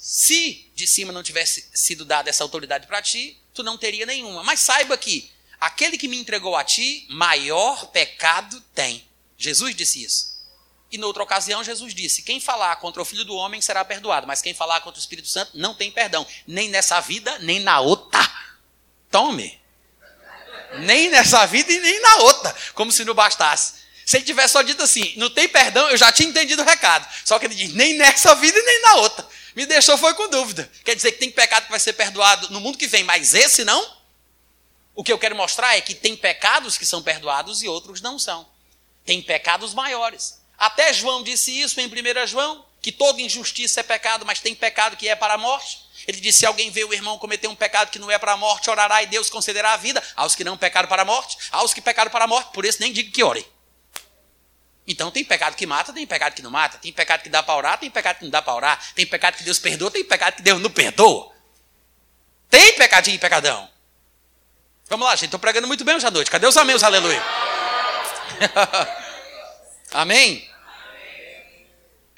Se de cima não tivesse sido dada essa autoridade para ti, tu não teria nenhuma. Mas saiba que aquele que me entregou a ti, maior pecado tem. Jesus disse isso. E noutra ocasião, Jesus disse: Quem falar contra o filho do homem será perdoado, mas quem falar contra o Espírito Santo não tem perdão, nem nessa vida, nem na outra. Tome. Nem nessa vida e nem na outra, como se não bastasse. Se ele tivesse só dito assim, não tem perdão, eu já tinha entendido o recado. Só que ele diz, nem nessa vida e nem na outra. Me deixou foi com dúvida. Quer dizer que tem pecado que vai ser perdoado no mundo que vem, mas esse não? O que eu quero mostrar é que tem pecados que são perdoados e outros não são. Tem pecados maiores. Até João disse isso em 1 João, que toda injustiça é pecado, mas tem pecado que é para a morte. Ele disse: se alguém vê o irmão cometer um pecado que não é para a morte, orará e Deus concederá a vida aos que não pecaram para a morte, aos que pecaram para a morte, por isso nem digo que orem. Então tem pecado que mata, tem pecado que não mata, tem pecado que dá para orar, tem pecado que não dá para orar, tem pecado que Deus perdoa, tem pecado que Deus não perdoa. Tem pecadinho e pecadão. Vamos lá, gente, estou pregando muito bem hoje à noite. Cadê os amém, os aleluia? amém?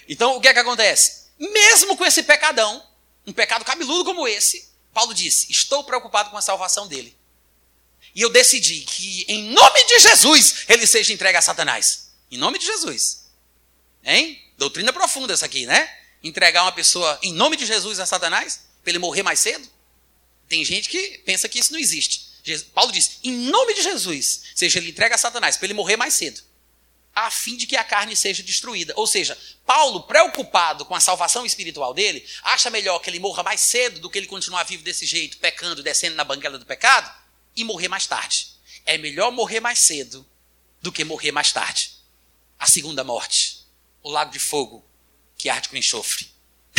Então o que é que acontece? Mesmo com esse pecadão, um pecado cabeludo como esse, Paulo disse: Estou preocupado com a salvação dele. E eu decidi que, em nome de Jesus, ele seja entregue a Satanás. Em nome de Jesus. Hein? Doutrina profunda essa aqui, né? Entregar uma pessoa em nome de Jesus a Satanás, para ele morrer mais cedo. Tem gente que pensa que isso não existe. Paulo diz: em nome de Jesus, seja ele entregue a Satanás, para ele morrer mais cedo, a fim de que a carne seja destruída. Ou seja, Paulo, preocupado com a salvação espiritual dele, acha melhor que ele morra mais cedo do que ele continuar vivo desse jeito, pecando, descendo na banguela do pecado, e morrer mais tarde. É melhor morrer mais cedo do que morrer mais tarde a segunda morte, o lago de fogo que arde com enxofre.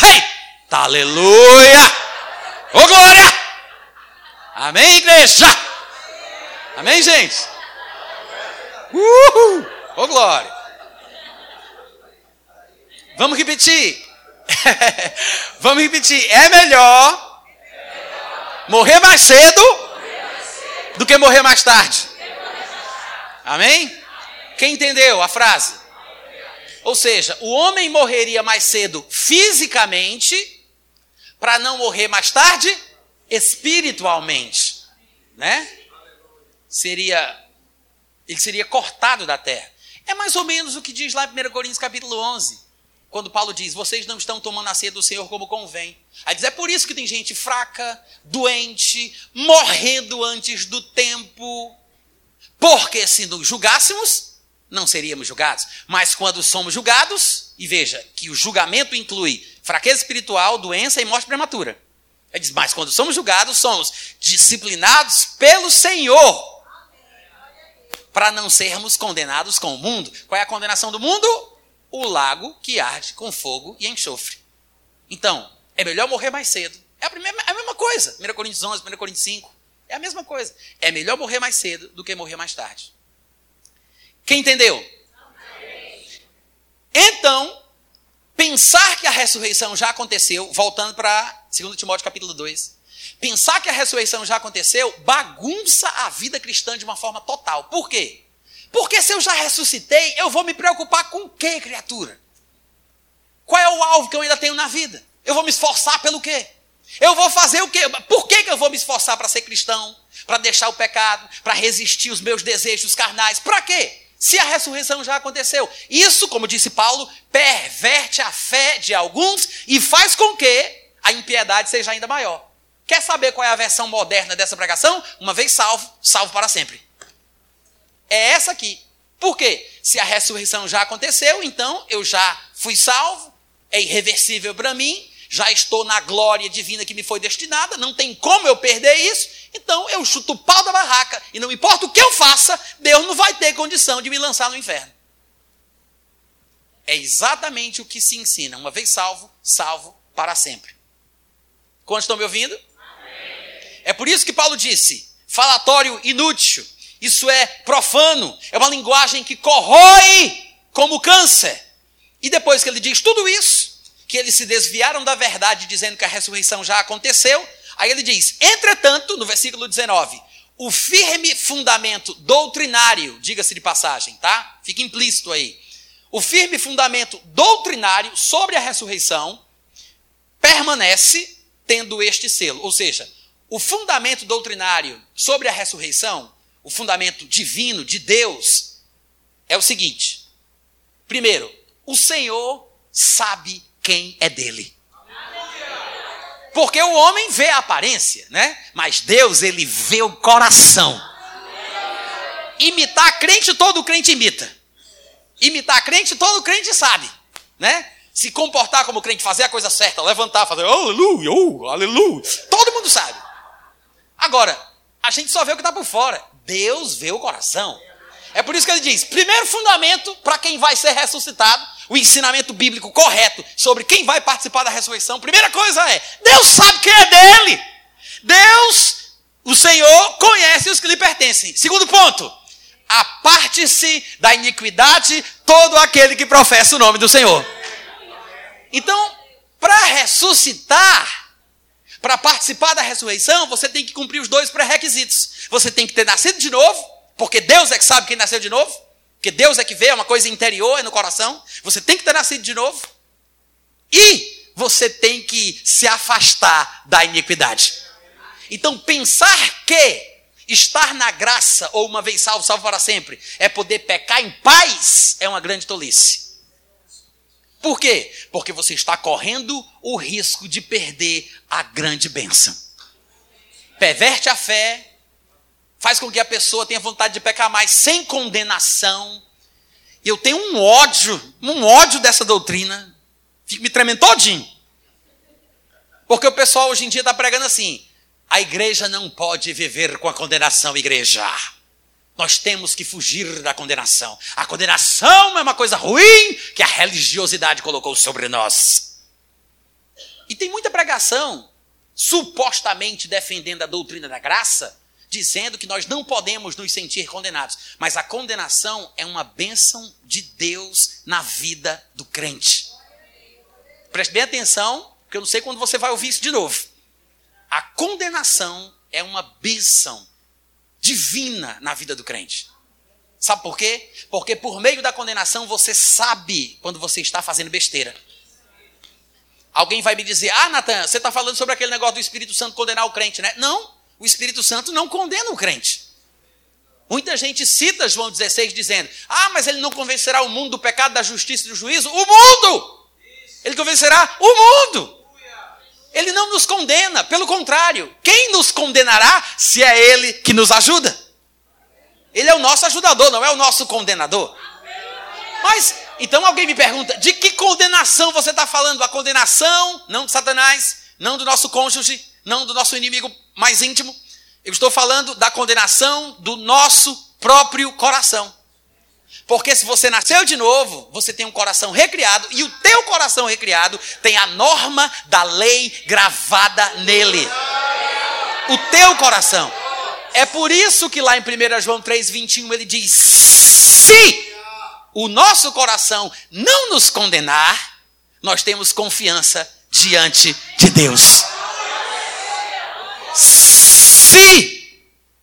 Hey! Tá, aleluia! Ô oh, glória! Amém, igreja? Amém, gente? Uhul! Ô oh, glória! Vamos repetir. Vamos repetir. É melhor morrer mais cedo do que morrer mais tarde. Amém? Quem entendeu a frase? Ou seja, o homem morreria mais cedo fisicamente para não morrer mais tarde espiritualmente, né? Seria ele seria cortado da terra. É mais ou menos o que diz lá em 1 Coríntios capítulo 11, quando Paulo diz: "Vocês não estão tomando a ceia do Senhor como convém". Aí diz: "É por isso que tem gente fraca, doente, morrendo antes do tempo, porque se nos julgássemos, não seríamos julgados. Mas quando somos julgados, e veja que o julgamento inclui fraqueza espiritual, doença e morte prematura. Ele diz, mas quando somos julgados, somos disciplinados pelo Senhor. Para não sermos condenados com o mundo. Qual é a condenação do mundo? O lago que arde com fogo e enxofre. Então, é melhor morrer mais cedo. É a, primeira, é a mesma coisa. 1 Coríntios 11, 1 Coríntios 5. É a mesma coisa. É melhor morrer mais cedo do que morrer mais tarde. Quem entendeu? Então, pensar que a ressurreição já aconteceu, voltando para 2 Timóteo capítulo 2, pensar que a ressurreição já aconteceu bagunça a vida cristã de uma forma total. Por quê? Porque se eu já ressuscitei, eu vou me preocupar com o quê, criatura? Qual é o alvo que eu ainda tenho na vida? Eu vou me esforçar pelo quê? Eu vou fazer o quê? Por que, que eu vou me esforçar para ser cristão? Para deixar o pecado? Para resistir os meus desejos carnais? Para quê? Se a ressurreição já aconteceu. Isso, como disse Paulo, perverte a fé de alguns e faz com que a impiedade seja ainda maior. Quer saber qual é a versão moderna dessa pregação? Uma vez salvo, salvo para sempre. É essa aqui. Por quê? Se a ressurreição já aconteceu, então eu já fui salvo, é irreversível para mim, já estou na glória divina que me foi destinada, não tem como eu perder isso, então eu chuto o pau da barraca e não importa o que eu faça, Deus não vai ter condição de me lançar no inferno. É exatamente o que se ensina. Uma vez salvo, salvo para sempre. Quantos estão me ouvindo? Amém. É por isso que Paulo disse: falatório inútil, isso é profano, é uma linguagem que corrói como câncer. E depois que ele diz tudo isso, que eles se desviaram da verdade, dizendo que a ressurreição já aconteceu, Aí ele diz: entretanto, no versículo 19, o firme fundamento doutrinário, diga-se de passagem, tá? Fica implícito aí. O firme fundamento doutrinário sobre a ressurreição permanece tendo este selo. Ou seja, o fundamento doutrinário sobre a ressurreição, o fundamento divino de Deus, é o seguinte: primeiro, o Senhor sabe quem é dele. Porque o homem vê a aparência, né? Mas Deus, ele vê o coração. Imitar crente, todo crente imita. Imitar crente, todo crente sabe, né? Se comportar como crente, fazer a coisa certa, levantar, fazer aleluia, oh, aleluia. Todo mundo sabe. Agora, a gente só vê o que está por fora. Deus vê o coração. É por isso que ele diz: primeiro fundamento para quem vai ser ressuscitado, o ensinamento bíblico correto sobre quem vai participar da ressurreição. Primeira coisa é: Deus sabe quem é dele. Deus, o Senhor, conhece os que lhe pertencem. Segundo ponto: aparte-se da iniquidade todo aquele que professa o nome do Senhor. Então, para ressuscitar, para participar da ressurreição, você tem que cumprir os dois pré-requisitos. Você tem que ter nascido de novo porque Deus é que sabe quem nasceu de novo. Porque Deus é que vê, é uma coisa interior, é no coração. Você tem que ter nascido de novo. E você tem que se afastar da iniquidade. Então, pensar que estar na graça, ou uma vez salvo, salvo para sempre, é poder pecar em paz, é uma grande tolice. Por quê? Porque você está correndo o risco de perder a grande bênção. Perverte a fé, faz com que a pessoa tenha vontade de pecar mais sem condenação. Eu tenho um ódio, um ódio dessa doutrina. Fico me tremendo todinho. Porque o pessoal hoje em dia está pregando assim: a igreja não pode viver com a condenação, igreja. Nós temos que fugir da condenação. A condenação é uma coisa ruim que a religiosidade colocou sobre nós. E tem muita pregação supostamente defendendo a doutrina da graça, dizendo que nós não podemos nos sentir condenados. Mas a condenação é uma bênção de Deus na vida do crente. Preste bem atenção, porque eu não sei quando você vai ouvir isso de novo. A condenação é uma bênção divina na vida do crente. Sabe por quê? Porque por meio da condenação você sabe quando você está fazendo besteira. Alguém vai me dizer: Ah, Natan, você está falando sobre aquele negócio do Espírito Santo condenar o crente, né? Não o Espírito Santo não condena o crente. Muita gente cita João 16 dizendo: Ah, mas ele não convencerá o mundo do pecado, da justiça e do juízo. O mundo! Ele convencerá o mundo. Ele não nos condena, pelo contrário, quem nos condenará se é Ele que nos ajuda? Ele é o nosso ajudador, não é o nosso condenador. Mas, então alguém me pergunta: de que condenação você está falando? A condenação, não de Satanás, não do nosso cônjuge, não do nosso inimigo mais íntimo. Eu estou falando da condenação do nosso próprio coração. Porque se você nasceu de novo, você tem um coração recriado e o teu coração recriado tem a norma da lei gravada nele. O teu coração. É por isso que lá em 1 João 3:21 ele diz: "Se o nosso coração não nos condenar, nós temos confiança diante de Deus." Se,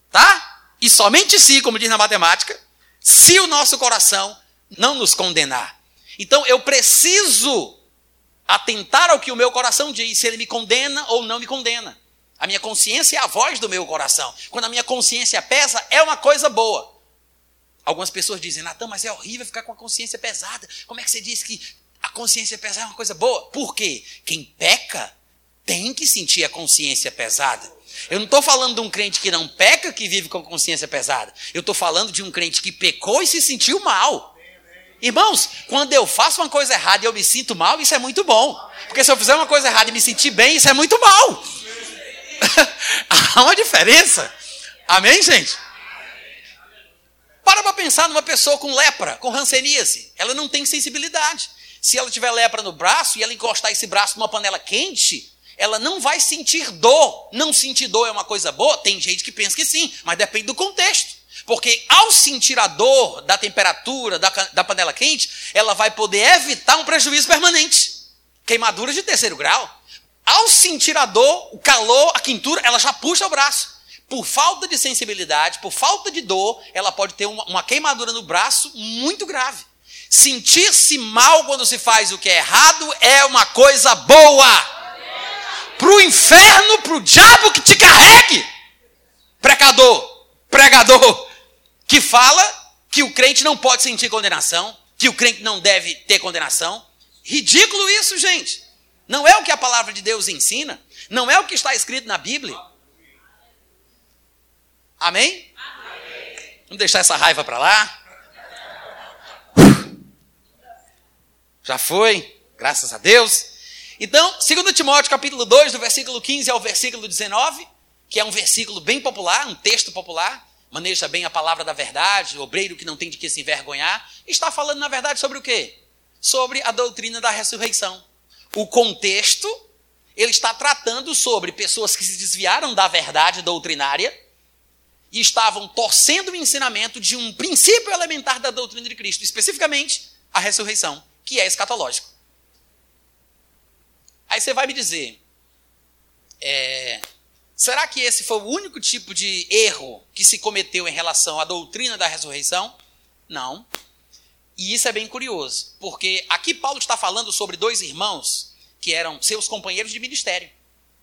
tá? E somente se, como diz na matemática, se o nosso coração não nos condenar. Então eu preciso atentar ao que o meu coração diz, se ele me condena ou não me condena. A minha consciência é a voz do meu coração. Quando a minha consciência pesa, é uma coisa boa. Algumas pessoas dizem, Natan, mas é horrível ficar com a consciência pesada. Como é que você diz que a consciência pesada é uma coisa boa? Por quê? Quem peca tem que sentir a consciência pesada. Eu não estou falando de um crente que não peca, que vive com consciência pesada. Eu estou falando de um crente que pecou e se sentiu mal. Irmãos, quando eu faço uma coisa errada e eu me sinto mal, isso é muito bom. Porque se eu fizer uma coisa errada e me sentir bem, isso é muito mal. Há uma diferença. Amém, gente? Para para pensar numa pessoa com lepra, com ranceníase. Ela não tem sensibilidade. Se ela tiver lepra no braço e ela encostar esse braço numa panela quente, ela não vai sentir dor. Não sentir dor é uma coisa boa? Tem gente que pensa que sim, mas depende do contexto. Porque ao sentir a dor da temperatura da, da panela quente, ela vai poder evitar um prejuízo permanente. Queimadura de terceiro grau. Ao sentir a dor, o calor, a quintura, ela já puxa o braço. Por falta de sensibilidade, por falta de dor, ela pode ter uma, uma queimadura no braço muito grave. Sentir-se mal quando se faz o que é errado é uma coisa boa para o inferno, para o diabo que te carregue. Precador, pregador, que fala que o crente não pode sentir condenação, que o crente não deve ter condenação. Ridículo isso, gente. Não é o que a palavra de Deus ensina, não é o que está escrito na Bíblia. Amém? Amém. Vamos deixar essa raiva para lá. Já foi, graças a Deus. Então, 2 Timóteo capítulo 2, do versículo 15 ao versículo 19, que é um versículo bem popular, um texto popular, maneja bem a palavra da verdade, o obreiro que não tem de que se envergonhar, está falando, na verdade, sobre o quê? Sobre a doutrina da ressurreição. O contexto, ele está tratando sobre pessoas que se desviaram da verdade doutrinária e estavam torcendo o ensinamento de um princípio elementar da doutrina de Cristo, especificamente a ressurreição, que é escatológico. Aí você vai me dizer, é, será que esse foi o único tipo de erro que se cometeu em relação à doutrina da ressurreição? Não. E isso é bem curioso, porque aqui Paulo está falando sobre dois irmãos que eram seus companheiros de ministério,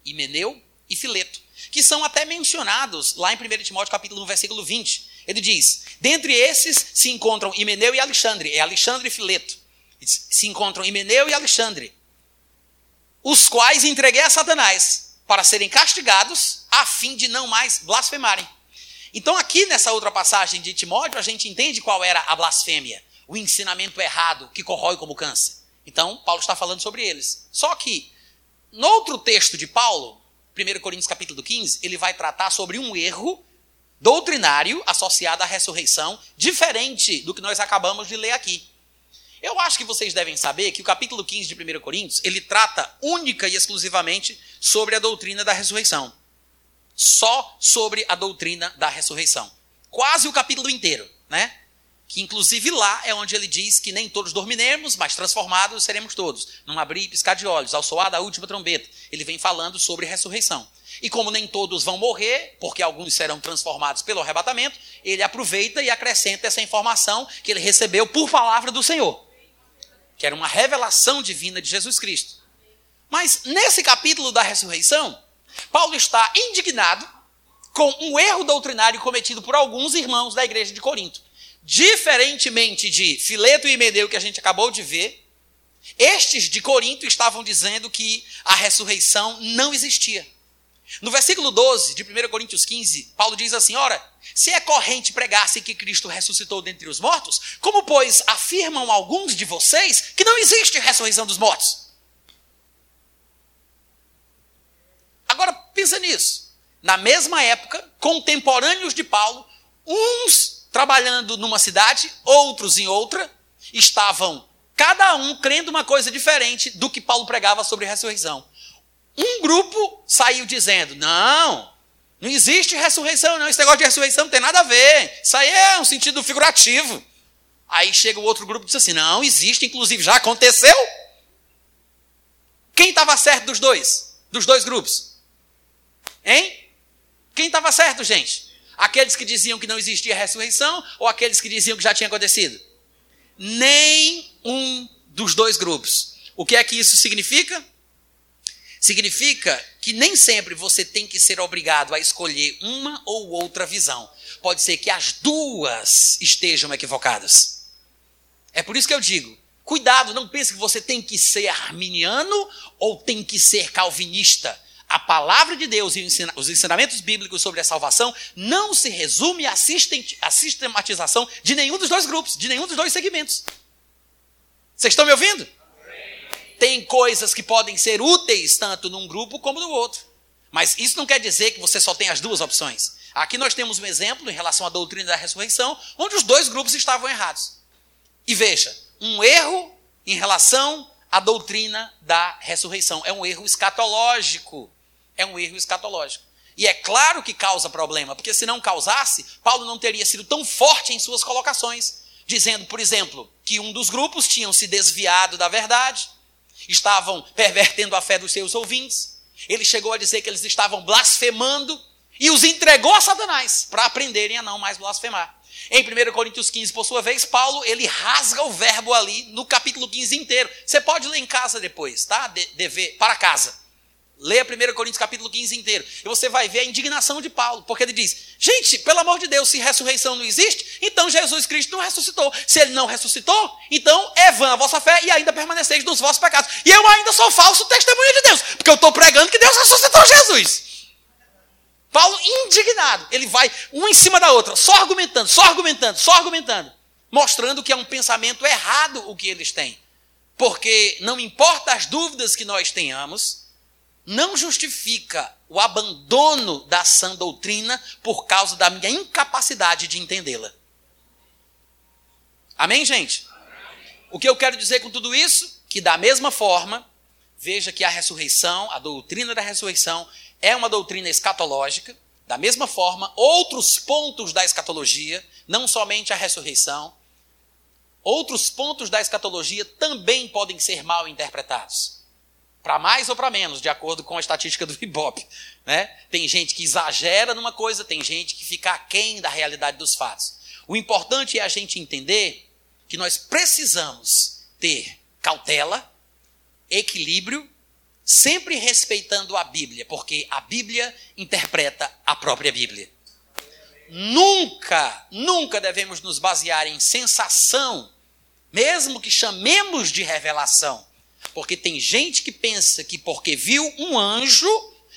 Himeneu e Fileto que são até mencionados lá em 1 Timóteo capítulo 1, versículo 20. Ele diz: Dentre esses se encontram Himeneu e Alexandre, é Alexandre e Fileto. Se encontram Himeneu e Alexandre, os quais entreguei a Satanás para serem castigados, a fim de não mais blasfemarem. Então, aqui nessa outra passagem de Timóteo, a gente entende qual era a blasfêmia, o ensinamento errado que corrói como câncer. Então, Paulo está falando sobre eles. Só que, no outro texto de Paulo, 1 Coríntios capítulo 15, ele vai tratar sobre um erro doutrinário associado à ressurreição, diferente do que nós acabamos de ler aqui. Eu acho que vocês devem saber que o capítulo 15 de 1 Coríntios, ele trata única e exclusivamente sobre a doutrina da ressurreição. Só sobre a doutrina da ressurreição. Quase o capítulo inteiro, né? que inclusive lá é onde ele diz que nem todos dormiremos, mas transformados seremos todos. Num abrir e piscar de olhos, ao soar da última trombeta. Ele vem falando sobre ressurreição. E como nem todos vão morrer, porque alguns serão transformados pelo arrebatamento, ele aproveita e acrescenta essa informação que ele recebeu por palavra do Senhor, que era uma revelação divina de Jesus Cristo. Mas nesse capítulo da ressurreição, Paulo está indignado com um erro doutrinário cometido por alguns irmãos da igreja de Corinto. Diferentemente de Fileto e Medeu, que a gente acabou de ver, estes de Corinto estavam dizendo que a ressurreição não existia. No versículo 12 de 1 Coríntios 15, Paulo diz assim: Ora, se é corrente pregar-se que Cristo ressuscitou dentre os mortos, como, pois, afirmam alguns de vocês que não existe ressurreição dos mortos? Agora, pensa nisso. Na mesma época, contemporâneos de Paulo, uns trabalhando numa cidade, outros em outra, estavam cada um crendo uma coisa diferente do que Paulo pregava sobre ressurreição. Um grupo saiu dizendo: não, não existe ressurreição, não. Esse negócio de ressurreição não tem nada a ver. Isso aí é um sentido figurativo. Aí chega o outro grupo e diz assim: não, existe, inclusive já aconteceu. Quem estava certo dos dois? Dos dois grupos? Hein? Quem estava certo, gente? Aqueles que diziam que não existia ressurreição ou aqueles que diziam que já tinha acontecido? Nem um dos dois grupos. O que é que isso significa? Significa que nem sempre você tem que ser obrigado a escolher uma ou outra visão. Pode ser que as duas estejam equivocadas. É por isso que eu digo: cuidado, não pense que você tem que ser arminiano ou tem que ser calvinista a palavra de Deus e os ensinamentos bíblicos sobre a salvação não se resume à sistematização de nenhum dos dois grupos, de nenhum dos dois segmentos. Vocês estão me ouvindo? Tem coisas que podem ser úteis tanto num grupo como no outro. Mas isso não quer dizer que você só tem as duas opções. Aqui nós temos um exemplo em relação à doutrina da ressurreição, onde os dois grupos estavam errados. E veja, um erro em relação à doutrina da ressurreição. É um erro escatológico é um erro escatológico. E é claro que causa problema, porque se não causasse, Paulo não teria sido tão forte em suas colocações, dizendo, por exemplo, que um dos grupos tinham se desviado da verdade, estavam pervertendo a fé dos seus ouvintes. Ele chegou a dizer que eles estavam blasfemando e os entregou a Satanás para aprenderem a não mais blasfemar. Em 1 Coríntios 15, por sua vez, Paulo, ele rasga o verbo ali no capítulo 15 inteiro. Você pode ler em casa depois, tá? De, dever, para casa. Leia 1 Coríntios capítulo 15 inteiro. E você vai ver a indignação de Paulo. Porque ele diz: gente, pelo amor de Deus, se ressurreição não existe, então Jesus Cristo não ressuscitou. Se ele não ressuscitou, então é vã a vossa fé e ainda permaneceis nos vossos pecados. E eu ainda sou falso testemunho de Deus. Porque eu estou pregando que Deus ressuscitou Jesus. Paulo, indignado, ele vai um em cima da outra, só argumentando, só argumentando, só argumentando. Mostrando que é um pensamento errado o que eles têm. Porque não importa as dúvidas que nós tenhamos, não justifica o abandono da sã doutrina por causa da minha incapacidade de entendê-la. Amém, gente? O que eu quero dizer com tudo isso? Que da mesma forma, veja que a ressurreição, a doutrina da ressurreição, é uma doutrina escatológica. Da mesma forma, outros pontos da escatologia, não somente a ressurreição, outros pontos da escatologia também podem ser mal interpretados. Para mais ou para menos, de acordo com a estatística do Ibope. Né? Tem gente que exagera numa coisa, tem gente que fica aquém da realidade dos fatos. O importante é a gente entender que nós precisamos ter cautela, equilíbrio sempre respeitando a Bíblia, porque a Bíblia interpreta a própria Bíblia. Nunca, nunca devemos nos basear em sensação, mesmo que chamemos de revelação. Porque tem gente que pensa que porque viu um anjo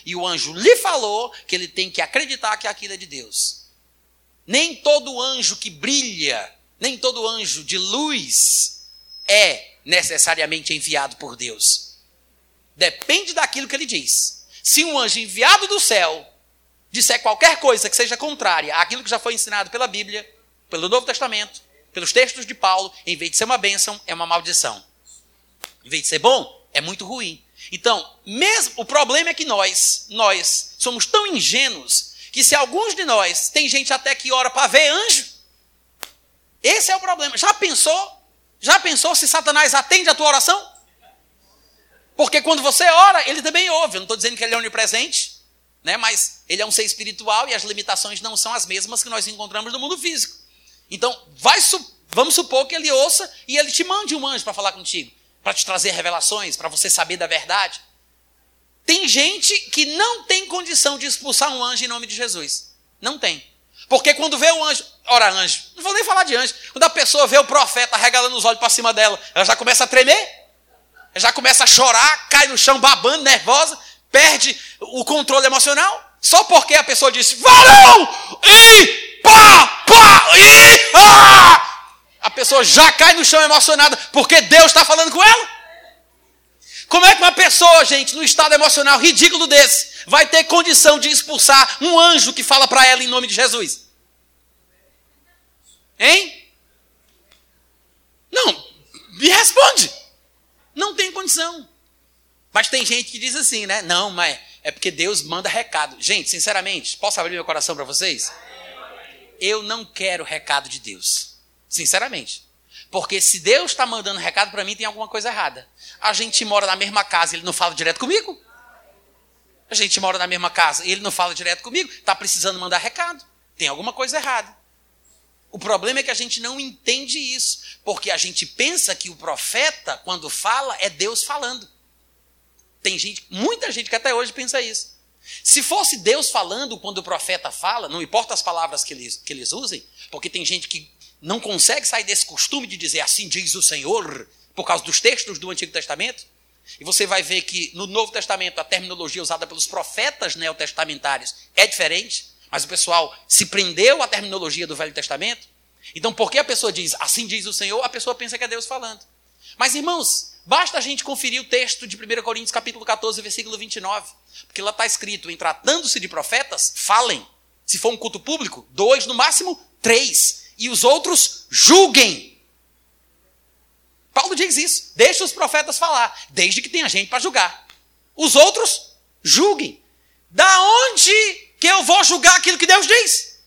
e o anjo lhe falou que ele tem que acreditar que aquilo é de Deus. Nem todo anjo que brilha, nem todo anjo de luz é necessariamente enviado por Deus. Depende daquilo que ele diz. Se um anjo enviado do céu disser qualquer coisa que seja contrária àquilo que já foi ensinado pela Bíblia, pelo Novo Testamento, pelos textos de Paulo, em vez de ser uma bênção, é uma maldição. Em vez de ser bom, é muito ruim. Então, mesmo o problema é que nós, nós somos tão ingênuos que se alguns de nós tem gente até que ora para ver anjo, esse é o problema. Já pensou? Já pensou se Satanás atende a tua oração? Porque quando você ora, ele também ouve. Eu não estou dizendo que ele é onipresente, né? mas ele é um ser espiritual e as limitações não são as mesmas que nós encontramos no mundo físico. Então, su vamos supor que ele ouça e ele te mande um anjo para falar contigo, para te trazer revelações, para você saber da verdade. Tem gente que não tem condição de expulsar um anjo em nome de Jesus. Não tem. Porque quando vê o anjo, ora anjo, não vou nem falar de anjo, quando a pessoa vê o profeta regalando os olhos para cima dela, ela já começa a tremer já começa a chorar, cai no chão babando, nervosa, perde o controle emocional, só porque a pessoa disse, varão, e pá, pá, e ah! A pessoa já cai no chão emocionada, porque Deus está falando com ela. Como é que uma pessoa, gente, no estado emocional ridículo desse, vai ter condição de expulsar um anjo que fala para ela em nome de Jesus? Hein? Não, me responde. Não tem condição. Mas tem gente que diz assim, né? Não, mas é porque Deus manda recado. Gente, sinceramente, posso abrir meu coração para vocês? Eu não quero recado de Deus. Sinceramente. Porque se Deus está mandando recado para mim, tem alguma coisa errada. A gente mora na mesma casa ele não fala direto comigo? A gente mora na mesma casa ele não fala direto comigo? Está precisando mandar recado. Tem alguma coisa errada. O problema é que a gente não entende isso, porque a gente pensa que o profeta, quando fala, é Deus falando. Tem gente, muita gente que até hoje pensa isso. Se fosse Deus falando quando o profeta fala, não importa as palavras que eles, que eles usem, porque tem gente que não consegue sair desse costume de dizer assim diz o Senhor, por causa dos textos do Antigo Testamento. E você vai ver que no Novo Testamento a terminologia usada pelos profetas neotestamentários é diferente. Mas o pessoal se prendeu à terminologia do Velho Testamento. Então, porque a pessoa diz, assim diz o Senhor, a pessoa pensa que é Deus falando. Mas, irmãos, basta a gente conferir o texto de 1 Coríntios, capítulo 14, versículo 29. Porque lá está escrito: em tratando-se de profetas, falem. Se for um culto público, dois, no máximo três. E os outros julguem. Paulo diz isso. Deixa os profetas falar, desde que tenha gente para julgar. Os outros julguem. Da onde que eu vou julgar aquilo que Deus diz.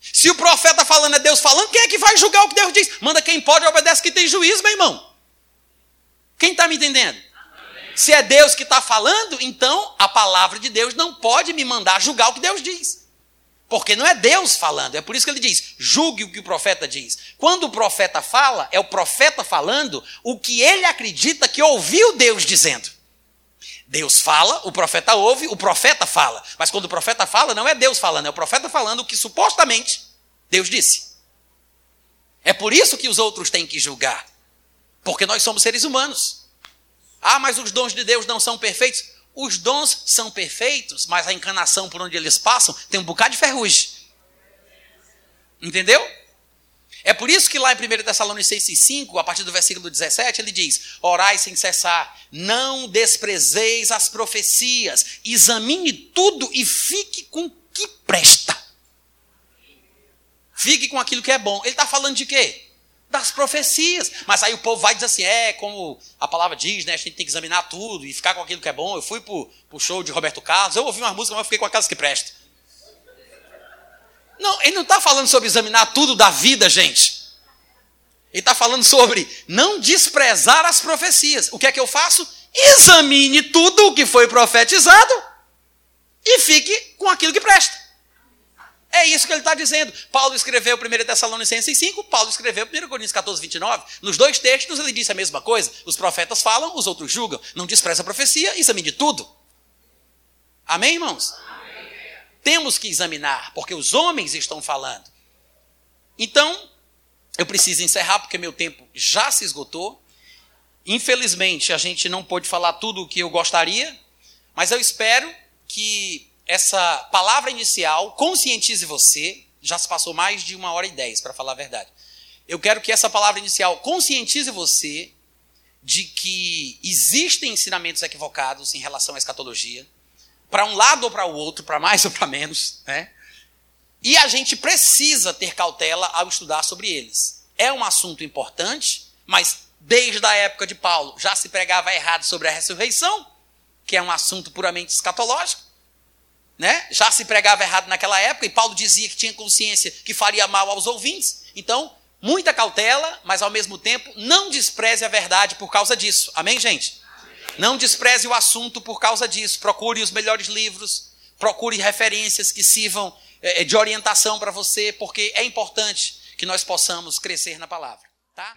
Se o profeta falando é Deus falando, quem é que vai julgar o que Deus diz? Manda quem pode, obedece que tem juízo, meu irmão. Quem está me entendendo? Se é Deus que está falando, então a palavra de Deus não pode me mandar julgar o que Deus diz. Porque não é Deus falando, é por isso que ele diz: julgue o que o profeta diz. Quando o profeta fala, é o profeta falando o que ele acredita que ouviu Deus dizendo. Deus fala, o profeta ouve, o profeta fala. Mas quando o profeta fala, não é Deus falando, é o profeta falando o que supostamente Deus disse. É por isso que os outros têm que julgar. Porque nós somos seres humanos. Ah, mas os dons de Deus não são perfeitos. Os dons são perfeitos, mas a encarnação por onde eles passam tem um bocado de ferrugem. Entendeu? É por isso que lá em 1 Tessalonicenses 5, a partir do versículo 17, ele diz: Orai sem cessar, não desprezeis as profecias, examine tudo e fique com o que presta. Fique com aquilo que é bom. Ele está falando de quê? Das profecias. Mas aí o povo vai dizer assim: é, como a palavra diz, né? A gente tem que examinar tudo e ficar com aquilo que é bom. Eu fui para o show de Roberto Carlos, eu ouvi uma música, mas eu fiquei com aquelas que prestam. Não, ele não está falando sobre examinar tudo da vida, gente. Ele está falando sobre não desprezar as profecias. O que é que eu faço? Examine tudo o que foi profetizado e fique com aquilo que presta. É isso que ele está dizendo. Paulo escreveu 1 Tessalonicenses 5, Paulo escreveu 1 Coríntios 14, 29. Nos dois textos ele disse a mesma coisa. Os profetas falam, os outros julgam. Não despreza a profecia, examine tudo. Amém, irmãos? temos que examinar, porque os homens estão falando. Então, eu preciso encerrar, porque meu tempo já se esgotou. Infelizmente, a gente não pôde falar tudo o que eu gostaria, mas eu espero que essa palavra inicial conscientize você. Já se passou mais de uma hora e dez, para falar a verdade. Eu quero que essa palavra inicial conscientize você de que existem ensinamentos equivocados em relação à escatologia para um lado ou para o outro, para mais ou para menos, né? E a gente precisa ter cautela ao estudar sobre eles. É um assunto importante, mas desde a época de Paulo já se pregava errado sobre a ressurreição, que é um assunto puramente escatológico. Né? Já se pregava errado naquela época, e Paulo dizia que tinha consciência que faria mal aos ouvintes. Então, muita cautela, mas ao mesmo tempo, não despreze a verdade por causa disso. Amém, gente? Não despreze o assunto por causa disso. Procure os melhores livros, procure referências que sirvam eh, de orientação para você, porque é importante que nós possamos crescer na palavra. Tá?